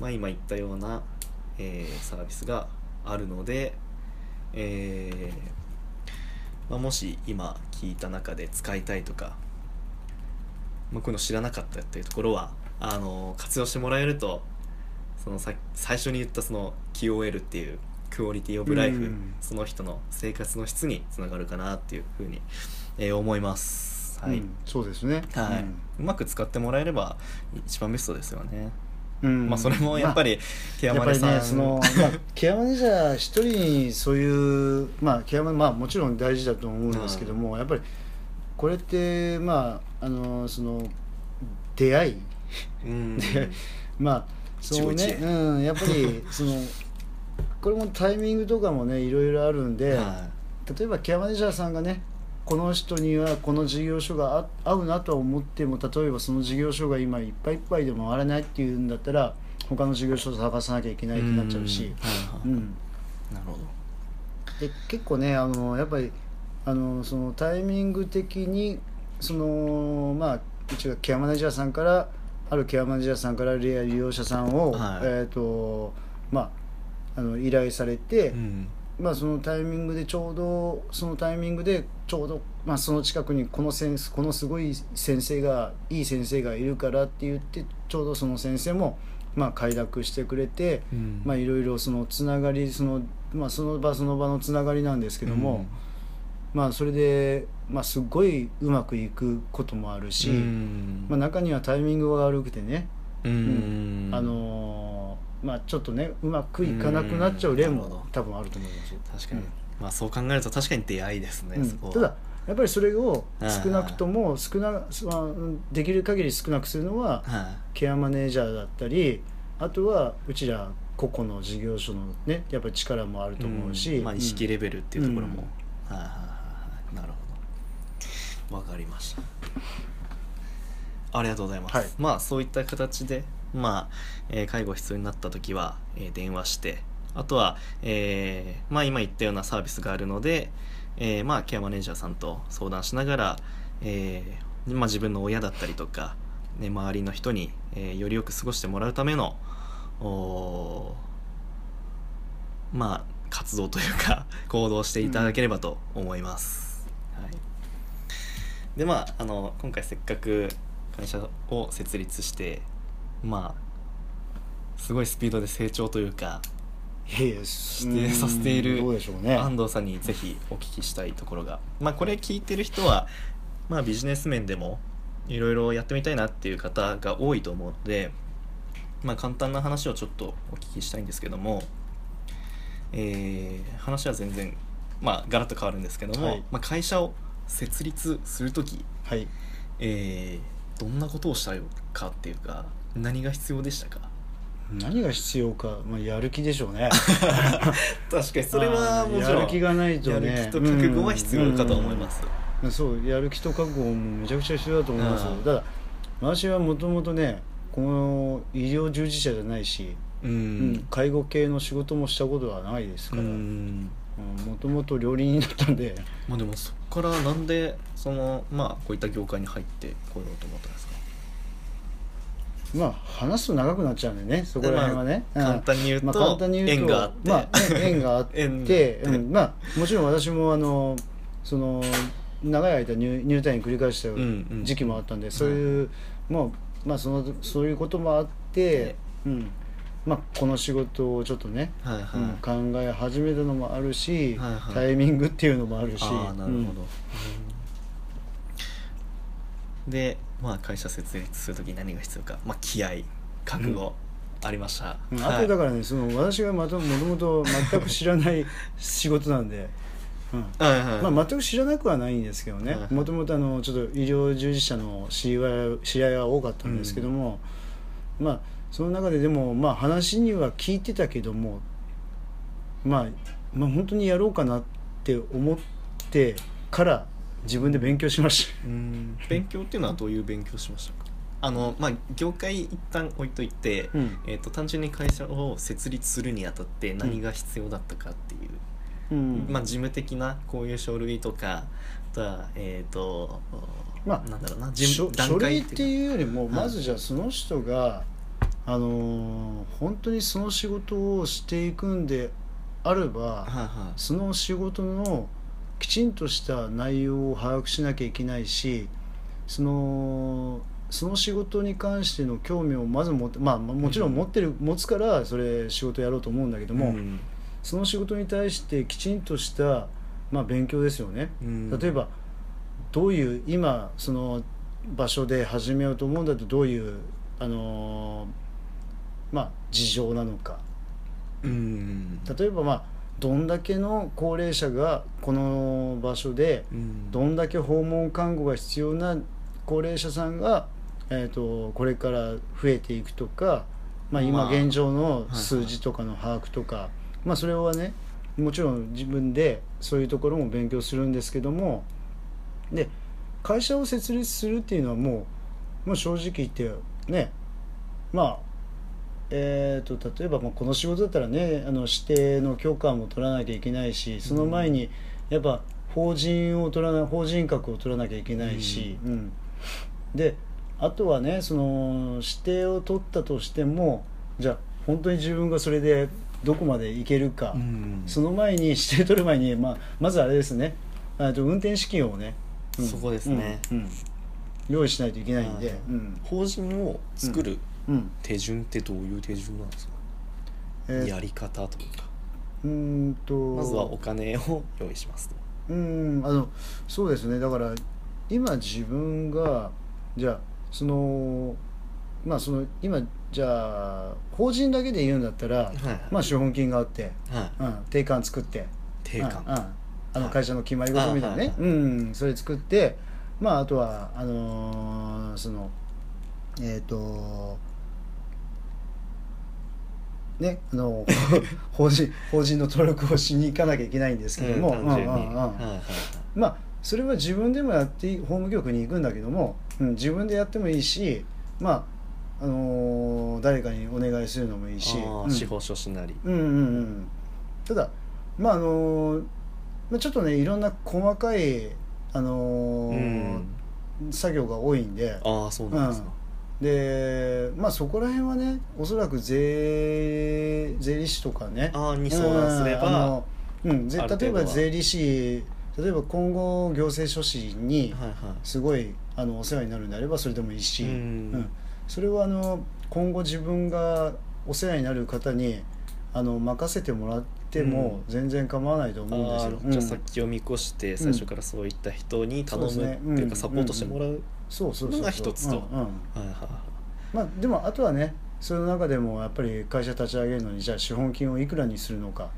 まあ、今言ったような、えーサービスがあるので、えーまあ、もし今聞いた中で使いたいとか、まあ、こういうの知らなかったっていうところはあの活用してもらえるとそのさ最初に言ったその QOL っていうクオリティオブライフ、うん。その人の生活の質につながるかなっていうふうに、えー思います。はい。うん。そうですね。はい。うん。うまく使ってもらえれば一番ベストですよね。うん。まあそれもやっぱりケアマネさん、ねその、まあ、ケアマネージャー一人にそういうまあケアマネまあもちろん大事だと思うんですけども、やっぱりこれってまああのその出会いうん。でまあそうね。うんやっぱり そのこれもタイミングとかもねいろいろあるんで、は例えばケアマネージャーさんがねこの人にはこの事業所があ合うなとは思っても例えばその事業所が今いっぱいいっぱいで回らないっていうんだったら他の事業所を探さなきゃいけいないってなっちゃうし、ん。はいはいうん。なるほど。で結構ねあのやっぱりあのそのタイミング的にそのまあうちがケアマネージャーさんからあるケアマネージャーさんから利用者さんを、はい。えっ、とまああの依頼されて、うん。まあ、そのタイミングでちょうどそのタイミングでちょうど、まあ、その近くにこの先このすごい先生がいい先生がいるからって言ってちょうどその先生も、まあ、快諾してくれて、うん。まあ、いろいろそのつながりその,、まあ、その場その場のつながりなんですけども、まあ、それで、まあ、すごいうまくいくこともあるし、うん。まあ、中にはタイミングが悪くてね、うん。あのーまあ、ちょっとねうまくいかなくなっちゃう例も多分あると思います。確かに、うん。まあそう考えると確かに出会いですね、ただやっぱりそれを少なくとも少な、まあ、できる限り少なくするのははケアマネージャーだったりあとはうちら個々の事業所のねやっぱり力もあるいと思うし、ん。まあ、意識レベルっていうところも、うん。はいはいはいはいなるほど。わかりました。ありがとうございます、はい。まあそういった形でまあ、えー介護必要になった時は、えー電話してあとは、えーまあ今言ったようなサービスがあるので、えーまあケアマネージャーさんと相談しながら、えーまあ、自分の親だったりとか、ね、周りの人に、えーよりよく過ごしてもらうためのおーまあ活動というか行動していただければと思います、はい、でまああの今回せっかく会社を設立してまあすごいスピードで成長というかしてさせている安藤さんにぜひお聞きしたいところが。まあこれ聞いてる人はまあビジネス面でもいろいろやってみたいなっていう方が多いと思うのでまあ簡単な話をちょっとお聞きしたいんですけどもえー話は全然まあガラッと変わるんですけども、はい。まあ、会社を設立する時、はい。えーどんなことをしたかっていうか何が必要でしたか？何が必要か、まあ、やる気でしょうね。確かにそれはもちろんやる気がないとね。やる気と覚悟は必要かと思います、そうやる気と覚悟もめちゃくちゃ必要だと思います。ようんただ私はもともとねこの医療従事者じゃないし、ううんん介護系の仕事もしたことはないですうから。んもともと料理人だったんで。まあでもそこからなんでそのまあこういった業界に入ってこようと思ったんですか？まあ話すと長くなっちゃうんでねそこら辺はね、うん。簡単に言うと、まあ、簡単に言うと縁があって、まあ、縁があって うん、まあもちろん私もあのその長い間入入退院繰り返したうんうん。時期もあったんで、そういう、まあまあそのそういうこともあって、うんまあ、この仕事をちょっとね、はいはい、うん考え始めたのもあるし、はいはい。タイミングっていうのもあるし。ああなるほど、うん。でまあ会社設立する時に何が必要か、まあ、気合覚悟、ありました、うんはい。あとだからねその私がまともともと全く知らない 仕事なんで、うん。はいはい。まあ、全く知らなくはないんですけどね。はいもともとあのちょっと医療従事者の知り合いは多かったんですけども、まあその中ででもまあ話には聞いてたけども、まあ、まあ本当にやろうかなって思ってから自分で勉強しましうん。勉強っていうのはどういう勉強しましたか？あのまあ業界一旦置いといて、た、うん。えー、と単純に会社を設立するにあたって何が必要だったかっていう、うん。まあ、事務的なこういう書類とかあとはえっ、とまあなんだろうな事書務書類ってういうよりもはい。まずじゃあその人が、あのー本当にその仕事をしていくんであれば、はいはその仕事のきちんとした内容を把握しなきゃいけないしそのその仕事に関しての興味をまず持ってまあもちろん持ってる、持つからそれ仕事やろうと思うんだけいども、ん。その仕事に対してきちんとした、まあ、勉強ですよね。うん。例えばどういう今その場所で始めようと思うんだとどういうあのーまあ事情なのか。うん。例えばまあどんだけの高齢者がこの場所でうん。どんだけ訪問看護が必要な高齢者さんが、えー、とこれから増えていくとか、まあ、今まあ現状のはい数字とかの把握とか、まあ、それはねもちろん自分でそういうところも勉強するんですけどもで会社を設立するっていうのはもうもう正直言ってねまあえー、と例えばまあこの仕事だったらねあの指定の許可も取らなきゃいけないしその前にやっぱ法人を取らな法人格を取らなきゃいけないし、うん。であとはねその指定を取ったとしてもじゃあ本当に自分がそれでどこまでいけるか、うん。その前に指定取る前に、まあ、まずあれですね。あと運転資金をね、うん。そこですね。うん。うん。用意しないといけないんで、法人を作るうん。手順ってどういう手順なんですか、えー。やり方とか。うーんと。まずはお金を用意しますと。うんあのそうですね。だから今自分がじゃあそのまあその今じゃあ法人だけで言うんだったら、はいまあ資本金があって、はい。うん、定款作って。定款。うんうん。あのはい。会社の決まり事みたいなね、あはいうんそれ作ってまああとはあのーそのえっ、とねあの 法人法人の登録をしに行かなきゃいけないんですけども、うんまあそれは自分でもやって法務局に行くんだけども、うん、自分でやってもいいしまああのー誰かにお願いするのもいいし、うん。司法書士なり、うんうんうん。ただまああのーまあ、ちょっとねいろんな細かい、あのーうん。作業が多いんで。ああそうなんですか、でまあそこら辺はねおそらく税税理士とかね。ああに相談すれば、うんぜ例えば税理士例えば今後行政書士にはいはい。すごいあのお世話になるんであればそれでもいいし、うん。うん。それはあの今後自分がお世話になる方にあの任せてもらっても全然構わないと思うんですよ。あーじゃあうん。先を見越して最初からそういった人に頼むっていうかうん。サポートしてもらう、そうそうそうのが一つと。うんうん。はいはいはい。まあ、でもあとはねその中でもやっぱり会社立ち上げるのにじゃあ資本金をいくらにするのか。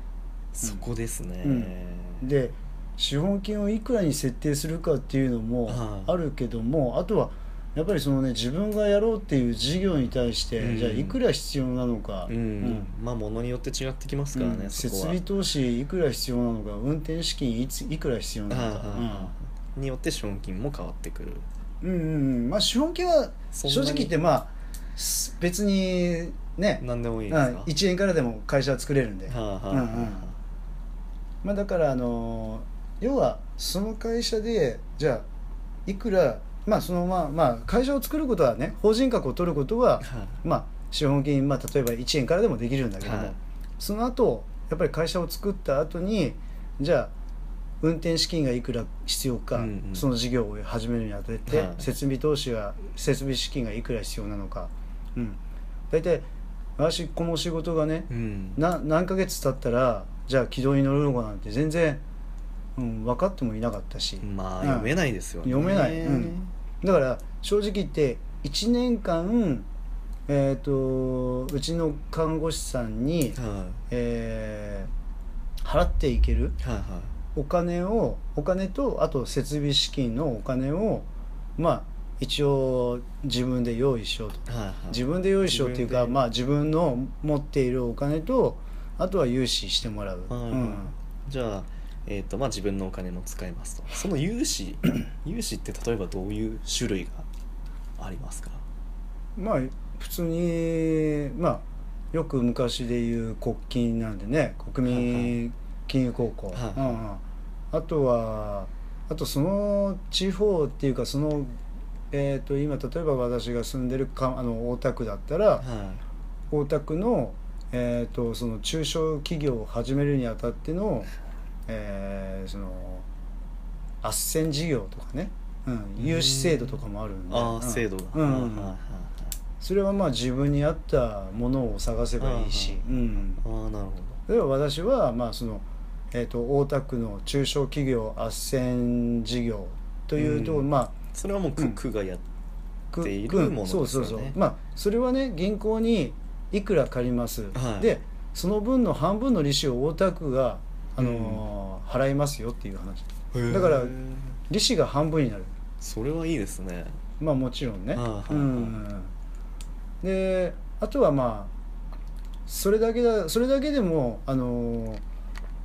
そこですね、うん。で資本金をいくらに設定するかっていうのもはい。あるけども、あとはやっぱりそのね自分がやろうっていう事業に対して、うん。じゃあいくら必要なのか、うん。まあものによって違ってきますからね、うん。設備投資いくら必要なのか運転資金いついくら必要なのか、によって資本金も変わってくるうんうんうん。まあ資本金はそんなに正直言ってまあす別にね何でもいいですか？うん1円からでも会社は作れるんで、はあはあはあ。うんうん。まあ、だからあの要はその会社でじゃあいくらまあそのまあまあ会社を作ることはね法人格を取ることははまあ資本金、まあ、例えば1円からでもできるんだけども、はい。その後やっぱり会社を作った後にじゃあ運転資金がいくら必要か、うんうん。その事業を始めるにあたって、はい。設備投資は設備資金がいくら必要なのか、うん、大体私この仕事がね、うん。な何ヶ月経ったらじゃあ軌道に乗るのかなんて全然、うん、分かってもいなかったし、まあうん。読めないですよね。読めない。うん。だから正直言って1年間えー、とうちの看護師さんに、はえー払っていけるいはいはいお金をお金とあと設備資金のお金をまあ一応自分で用意しようと。はいはい。自分で用意しようっていうか自分で。まあ自分の持っているお金とあとは融資してもらう、はいはい。うん。じゃあえーとまあ、自分のお金も使いますと。その融資 融資って例えばどういう種類がありますか？まあ普通にまあよく昔でいう国金なんでね国はい民金融高校、はい。うんうんあとはあとその地方っていうかその、えー、と今例えば私が住んでるかあの大田区だったらは大田区の,、えー、とその中小企業を始めるにあたっての,、えーその斡旋事業とかね、うん、融資制度とかもあるんで。それはまあ自分に合ったものを探せばいいし、うん、ああなるほ例えば私はまあその、えー、と大田区の中小企業斡旋事業というと、うん。まあどそれはもう区,、うん。区がやっくているものですよね。そうそうそう。まあそれはね銀行にいくら借ります、はい。でその分の半分の利子を大田区が、あのー払いますよっていう話。だから利子が半分になる。それはいいですね。まあもちろんね、はいはいはい。うん。であとはまあそれだけだそれだけでもあのー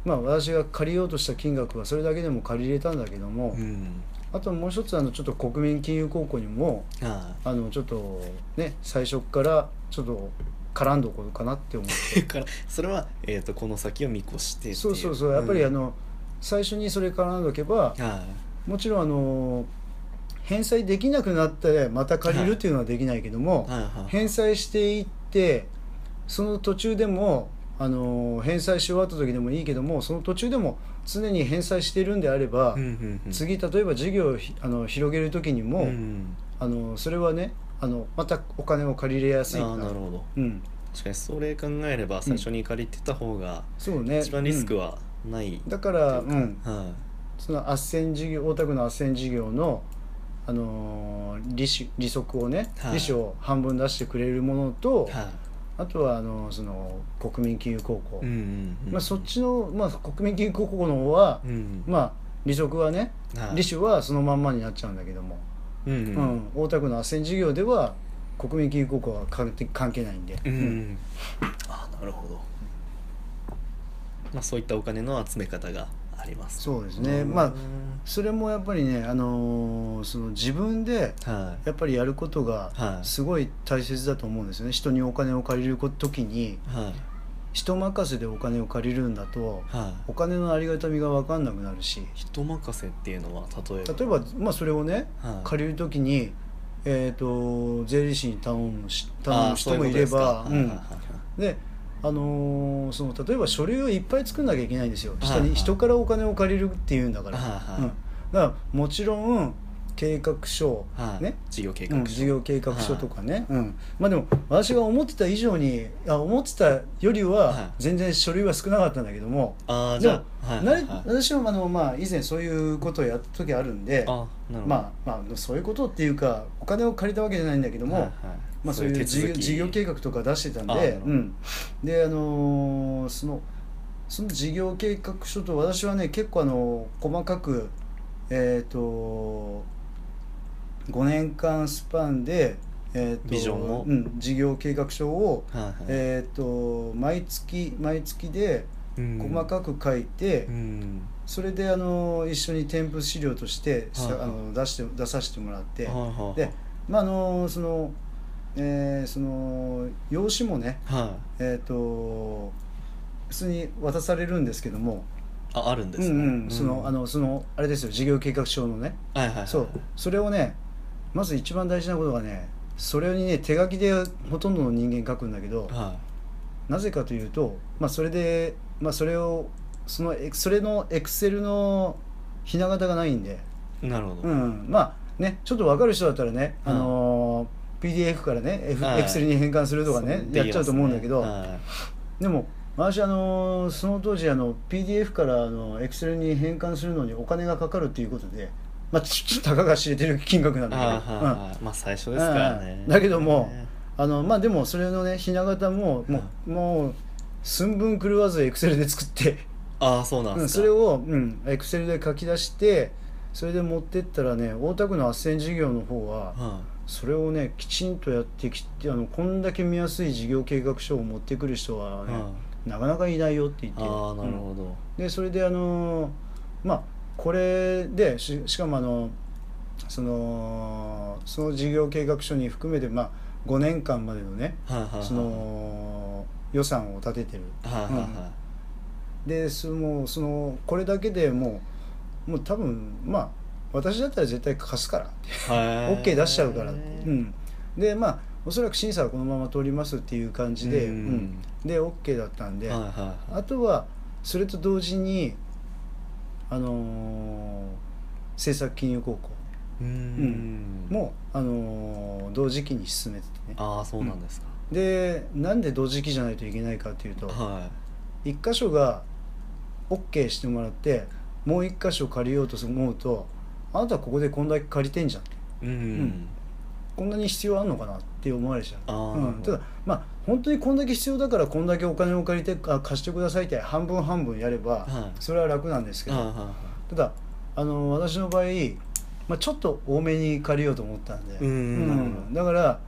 まあ私が借りようとした金額はそれだけでも借りれたんだけども、うん。あともう一つあのちょっと国民金融高校にもはあ。のちょっとね最初からちょっと絡んどこうかなって思って。い からそれは、えー、とこの先を見越してそうそうそうやっぱりあの、の、最初にそれ絡んどけばはもちろんあの返済できなくなってまた借りるっていうのはできないけども、返済していってその途中でもあの返済し終わった時でもいいけどもその途中でも常に返済しているんであれば、うんうんうん。次例えば事業をひあの広げる時にも、うんあのそれはねあのまたお金を借りれやすいあなるほど。うん、確かにそれ考えれば最初に借りてた方がそうね。一番リスクうんはない、だから、うん、はその斡旋事業大田区の斡旋事業の、あのー利子利息をね、はい。利子を半分出してくれるものと、い。はあとはあのその国民金融高校、まあ、そっちの、まあ、国民金融高校の方は、うんまあ利息はねはい。利子はそのまんまになっちゃうんだけども、うんううん。ん大田区の斡旋事業では国民金融高校は関係関係ないんで、うん、うんあなるほど。まあそういったお金の集め方がありますそうですね。うん。まあそれもやっぱりね、あのーその自分ではやっぱりやることがはい。すごい大切だと思うんですよね。人にお金を借りる時にいはい。人任せでお金を借りるんだとはい。お金のありがたみが分かんなくなるし。人任せっていうのは例えば？例えば、まあ、それをねはい。借りる時に、えー、と税理士に頼むし頼む人もいればであのーその例えば書類をいっぱい作んなきゃいけないんですよ。下に人からお金を借りるっていうんだから、うん、だからもちろん計画書、はい。ね。事業計画書、うん、事業計画書とかね、うん、まあでも私が思ってた以上にあ思ってたよりははい。全然書類は少なかったんだけども、ああじゃでもあ、私はあの、まあ、以前そういうことをやった時あるんであなるほど。まあ、まあそういうことっていうかお金を借りたわけじゃないんだけども、はいはいまあ、そういう事業計画とか出してたんでうん、であのーそのその事業計画書と私はね結構あの細かくえっ、と5年間スパンで、えーとビジョンを？うん、事業計画書を、はいはい。えっ、と毎月毎月でうん。細かく書いて、うん。それであの一緒に添付資料として、さはいはい。あの出して出させてもらって、はいはいはい。でまああのその、えーその用紙もねはい。えっ、と普通に渡されるんですけども、ああるんですね。うんうん、そのあのそのあれですよ事業計画書のね、はいはいはいそう。それをねまず一番大事なことがねそれにね手書きでほとんどの人間書くんだけど、はなぜかというと、まあ、それで、まあ、それをそのそれのエクセルのひな形がないんで、いなるほど、うん、まあねちょっと分かる人だったらね、あのー PDF からねエクはい。エクセルに変換するとかねそうやっちゃうと思うんだけど、はい。でも私あのーその当時あの PDF からあのエクセルに変換するのにお金がかかるっていうことで、まあ、ちょっとたかが知れてる金額なんだけど、まあ最初ですからね。うん。だけどもね。あのまあでもそれのねひな形ももう,、もう寸分狂わずエクセルで作って、ああそうなんうん、ですかそれをエクセルで書き出してそれで持ってったらね大田区の斡旋事業の方ははそれをねきちんとやってきてあのこんだけ見やすい事業計画書を持ってくる人はね、いはなかなかいないよって言っていああなるうんほど、でそれであのまあこれでししかもあのそのその事業計画書に含めて、まあ、5年間までのねはいはいはいその予算を立ててる。はいはいはでそのそのこれだけでもうもう多分まあ私だったら絶対貸すから。って OK 出しちゃうからって、うん、でまあおそらく審査はこのまま通りますっていう感じで、うんうん。で OK だったんで、はいはいはい。あとはそれと同時にあのー政策金融高校うーん。も、あのー同時期に進めててね。ああそうなんですか、でなんで同時期じゃないといけないかっていうとは一箇所が OK してもらってもう一箇所借りようと思うとあなたここでこんだけ借りてんじゃん。いうん、ん。こんなに必要あんのかなって思われちゃう。うん、ただまあ本当にこんだけ必要だからこんだけお金を借りてあ貸してくださいって半分半分やれば、はい。それは楽なんですけど、はいはいはい。ただあの私の場合、まあ、ちょっと多めに借りようと思ったんで、うんなるほどだから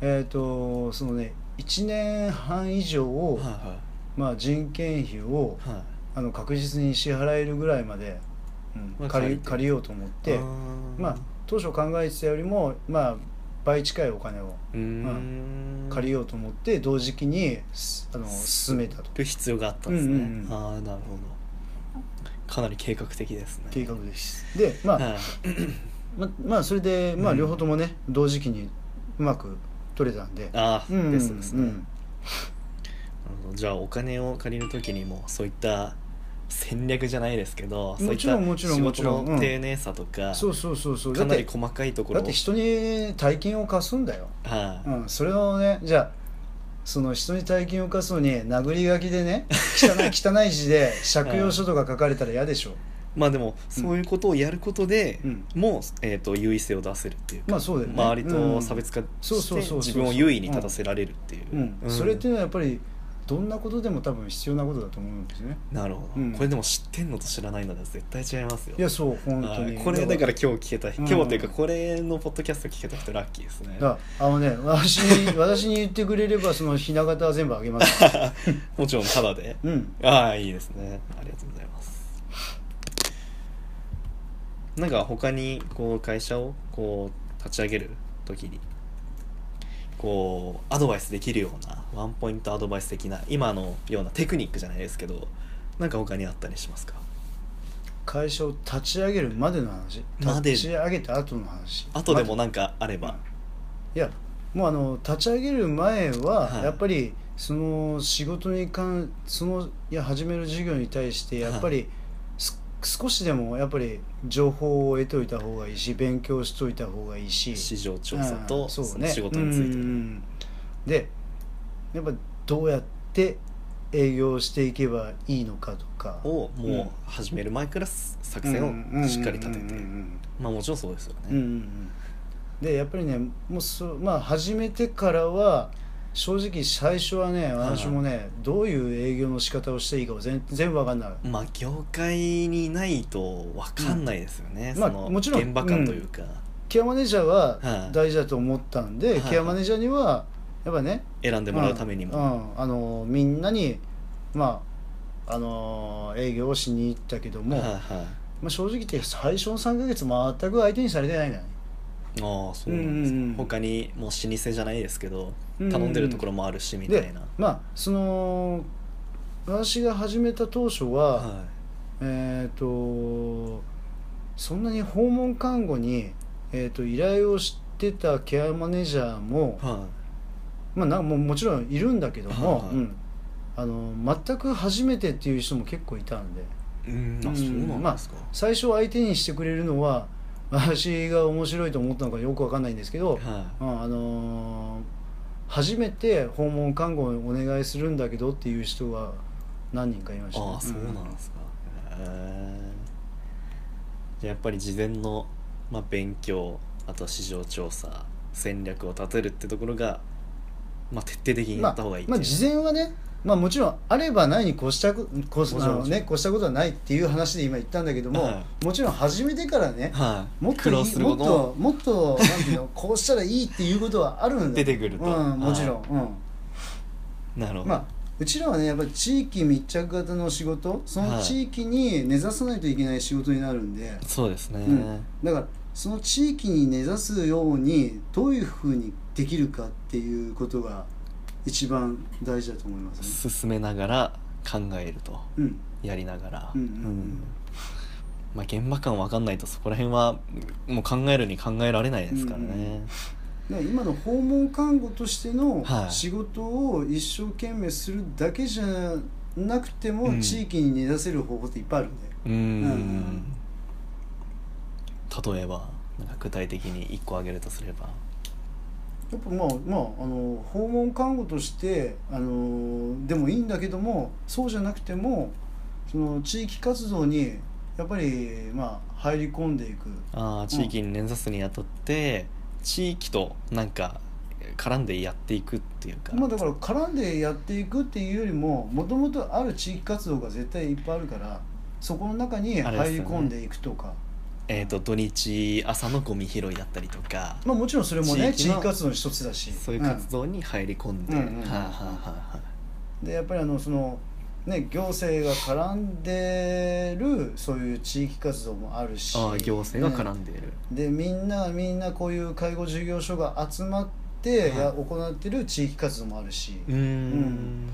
えっ、とそのね1年半以上を、はいはまあ、人件費をいはい。あの確実に支払えるぐらいまで、うん。まあ借り借りようと思ってまあ当初考えてたよりも、まあ、倍近いお金をうーん。借りようと思って同時期にすあの進めたと。る必要があったんですね、うんうんうん。ああなるほど。かなり計画的ですね。計画です。でまあ、はい。ままあそれで、まあ、うん。両方ともね、同時期にうまく取れたんで。ああ、うんベストですね、うんなるほど。じゃあお金を借りる時にもそういった戦略じゃないですけどそういったもちろんもちろん丁寧さとか、そうそうそうそう。かなり細かいところ。をだって人に大金を貸すんだよ、はい、うん、それをねじゃあその人に大金を貸すのに殴り書きでね汚い 汚い字で借用書とか書かれたら嫌でしょ。まあでもそういうことをやることで、うん。もう、えー、と優位性を出せるっていうか、まあそうだよね。周りと差別化して自分を優位に立たせられるっていう、それっていうのはやっぱりどんなことでも多分必要なことだと思うんですね。なるほど、うん。これでも知ってんのと知らないのでは絶対違いますよ。いやそう本当に。はいこれだから今日聞けた、ん。今日というかこれのポッドキャスト聞けた人ラッキーですね。あのね私に 私に言ってくれればそのひな形は全部あげます。もちろんただで。うん。ああいいですね。ありがとうございます。なんか他にこう会社をこう立ち上げる時にこうアドバイスできるようなワンポイントアドバイス的な今のようなテクニックじゃないですけどなんか他にあったりしますか？会社を立ち上げるまでの話？立ち上げた後の話？後でもまなんかあれば、いやもうあの立ち上げる前ははい。やっぱりその仕事に関そのいや始める事業に対してやっぱりす少しでもやっぱり情報を得ておいた方がいいし勉強しておいた方がいいし。市場調査うとうね。仕事について。うんでやっぱどうやって営業していけばいいのかとか。をもう始める前から作戦をしっかり立てて。まあもちろんそうですよね、うんうんうん。でやっぱりねもうそまあ始めてからは正直最初はね私もね、どういう営業の仕方をしていいか全全部分かんない。まあ業界にないと分かんないですよね、うん。まあもちろん。現場感というか、ケアマネージャーははい。大事だと思ったんで、はい。ケアマネージャーにはやっぱね選んでもらうためにも、うん。うん。あのみんなにまああのー営業をしに行ったけども、まあ、正直言って最初の3ヶ月全く相手にされてないんだねああそうなんですか、うんうんうん。他にもう老舗じゃないですけどうんうん頼んでるところもあるしみたいでな、まあその私が始めた当初は、はえっ、とそんなに訪問看護に、えー、と依頼をしてたケアマネージャーもい、はまあ、なももちろんいるんだけども、はいはい。うん、あの全く初めてっていう人も結構いたんで。い、うんあうんそうなんですか、最初相手にしてくれるのは私が面白いと思ったのかよくわかんないんですけど、はい。うんあのー初めて訪問看護をお願いするんだけどっていう人は何人かいました。ね、ああそうなんですか、へえじゃあやっぱり事前の、まあ、勉強あとは市場調査戦略を立てるってところが、まあ、徹底的にやった方がいいいう。まあ、まあ事前はね、まあ、もちろんあればないに越したこ越のね、越したことはないっていう話で今言ったんだけども、はもちろん始めてからねはい。もっともっとともっとなんていうの こうしたらいいっていうことはあるんだ出てくると。うん、もちろん、なるほど、うん、まあうちらはねやっぱり地域密着型の仕事その地域に根ざさないといけない仕事になるんで、そうですね、うん。だからその地域に根ざすようにどういうふうにできるかっていうことが一番大事だと思いますね。進めながら考えると。うん。やりながら、うんうんうん。まあ、現場感分かんないとそこら辺はもう考えるに考えられないですからね、だから今の訪問看護としてのはい。仕事を一生懸命するだけじゃなくても、うん。地域に根ざせる方法っていっぱいあるんで、うん。うん例えばなんか具体的に1個挙げるとすればやっぱまあまああの訪問看護としてあのでもいいんだけどもそうじゃなくてもその地域活動にやっぱりまあ入り込んでいく。ああ地域に根ざすにあたって、地域となんか絡んでやっていくっていうか、まあだから絡んでやっていくっていうよりももともとある地域活動が絶対いっぱいあるからそこの中に入り込んでいくとか、えー、と土日朝のゴミ拾いだったりとかまあもちろんそれもね地地域活動の一つだし。そういう活動に入り込んで、はいはいはいはいうんでやっぱりあのそのね行政が絡んでるそういう地域活動もあるし。ああ行政が絡ねんでいる、でみんながみんなこういう介護事業所が集まってや、はい。行ってる地域活動もあるし、うーん。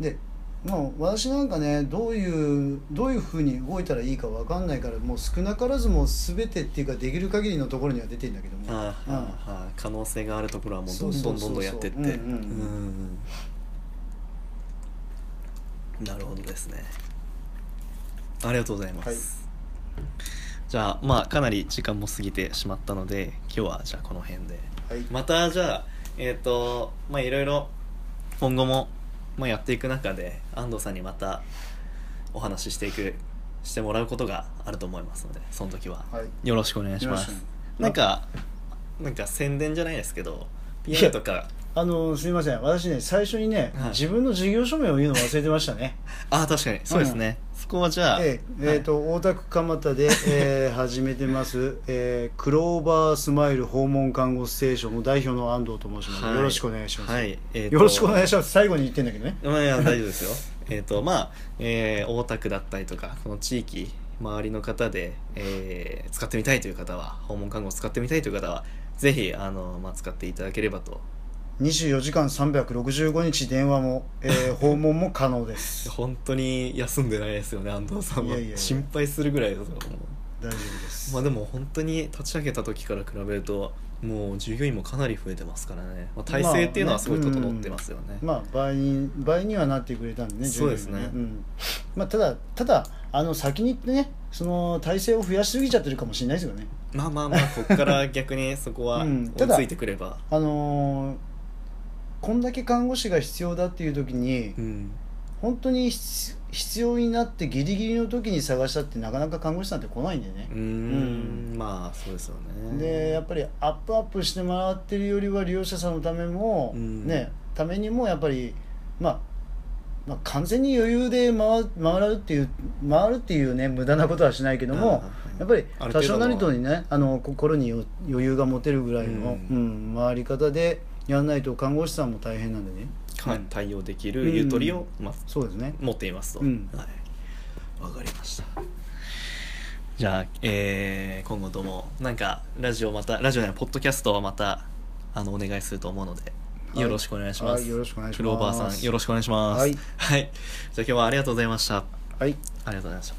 でまあ私なんかねどういうどういうふうに動いたらいいかわかんないからもう少なからずも全てっていうかできる限りのところには出てるんだけども。はいはいはい可能性があるところはもうどんどんどんどんやってって。なるほどですね。ありがとうございます、はい。じゃあまあかなり時間も過ぎてしまったので今日はじゃあこの辺で。はい。またじゃあえっ、とまあいろいろ今後も、まあ、やっていく中で安藤さんにまたお話ししていくしてもらうことがあると思いますのでその時は。はい。よろしくお願いします。なんかなんか宣伝じゃないですけど PR とかあのすみません。私ね最初にね、はい。自分の事業所名を言うの忘れてましたね。ああ確かに。そうですね、そこはじゃあ、ええ。えーと大田区蒲田で、えー 始めてます、えークローバースマイル訪問看護ステーションの代表の安藤と申します、はい。よろしくお願いします、はい、えーとよろしくお願いします。最後に言ってんだけどね。まあいや 大丈夫ですよ。えっとまあ、えー大田区だったりとかこの地域周りの方で、えー使ってみたいという方は訪問看護を使ってみたいという方はぜひあの、まあ、使っていただければと24時間365日電話も、えー 訪問も可能です。本当に休んでないですよね安藤さんは。いやいやいや。心配するぐらいですよ大丈夫です、まあでも本当に立ち上げた時から比べるともう従業員もかなり増えてますからね、まあ、体制っていうのはすごい整ってますよね,、まあ倍に倍にはなってくれたんでねそうですね。うん。まあ、ただただあの先に行ってねその体制を増やしすぎちゃってるかもしれないですよね。まあまあまあここから逆にそこは追いついてくれば、あのーこんだけ看護師が必要だっていう時にうん本当に必必要になってギリギリの時に探したってなかなか看護師さんって来ないんでね。うーん。まあそうですよね。でやっぱりアップアップしてもらってるよりは利用者さんのためも、うん。ねためにもやっぱり、まあ、まあ完全に余裕で回回るっていう回るっていうね無駄なことはしないけども、やっぱり多少なりとにねあの心に余余裕が持てるぐらいの、ううん回り方でやらないと看護師さんも大変なんでね。うん対応できるゆとりを、まあ、そうですね。持っていますと、うん。はい。わかりました。じゃあ、えー今後ともなんかラジオまたラジオやポッドキャストはまたあのお願いすると思うので、はい。よろしくお願いします、はいよろしくお願いします。クローバーさんよろしくお願いします。はい。はい、じゃあ今日はありがとうございました。はい。ありがとうございまし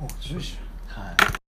お10時たはい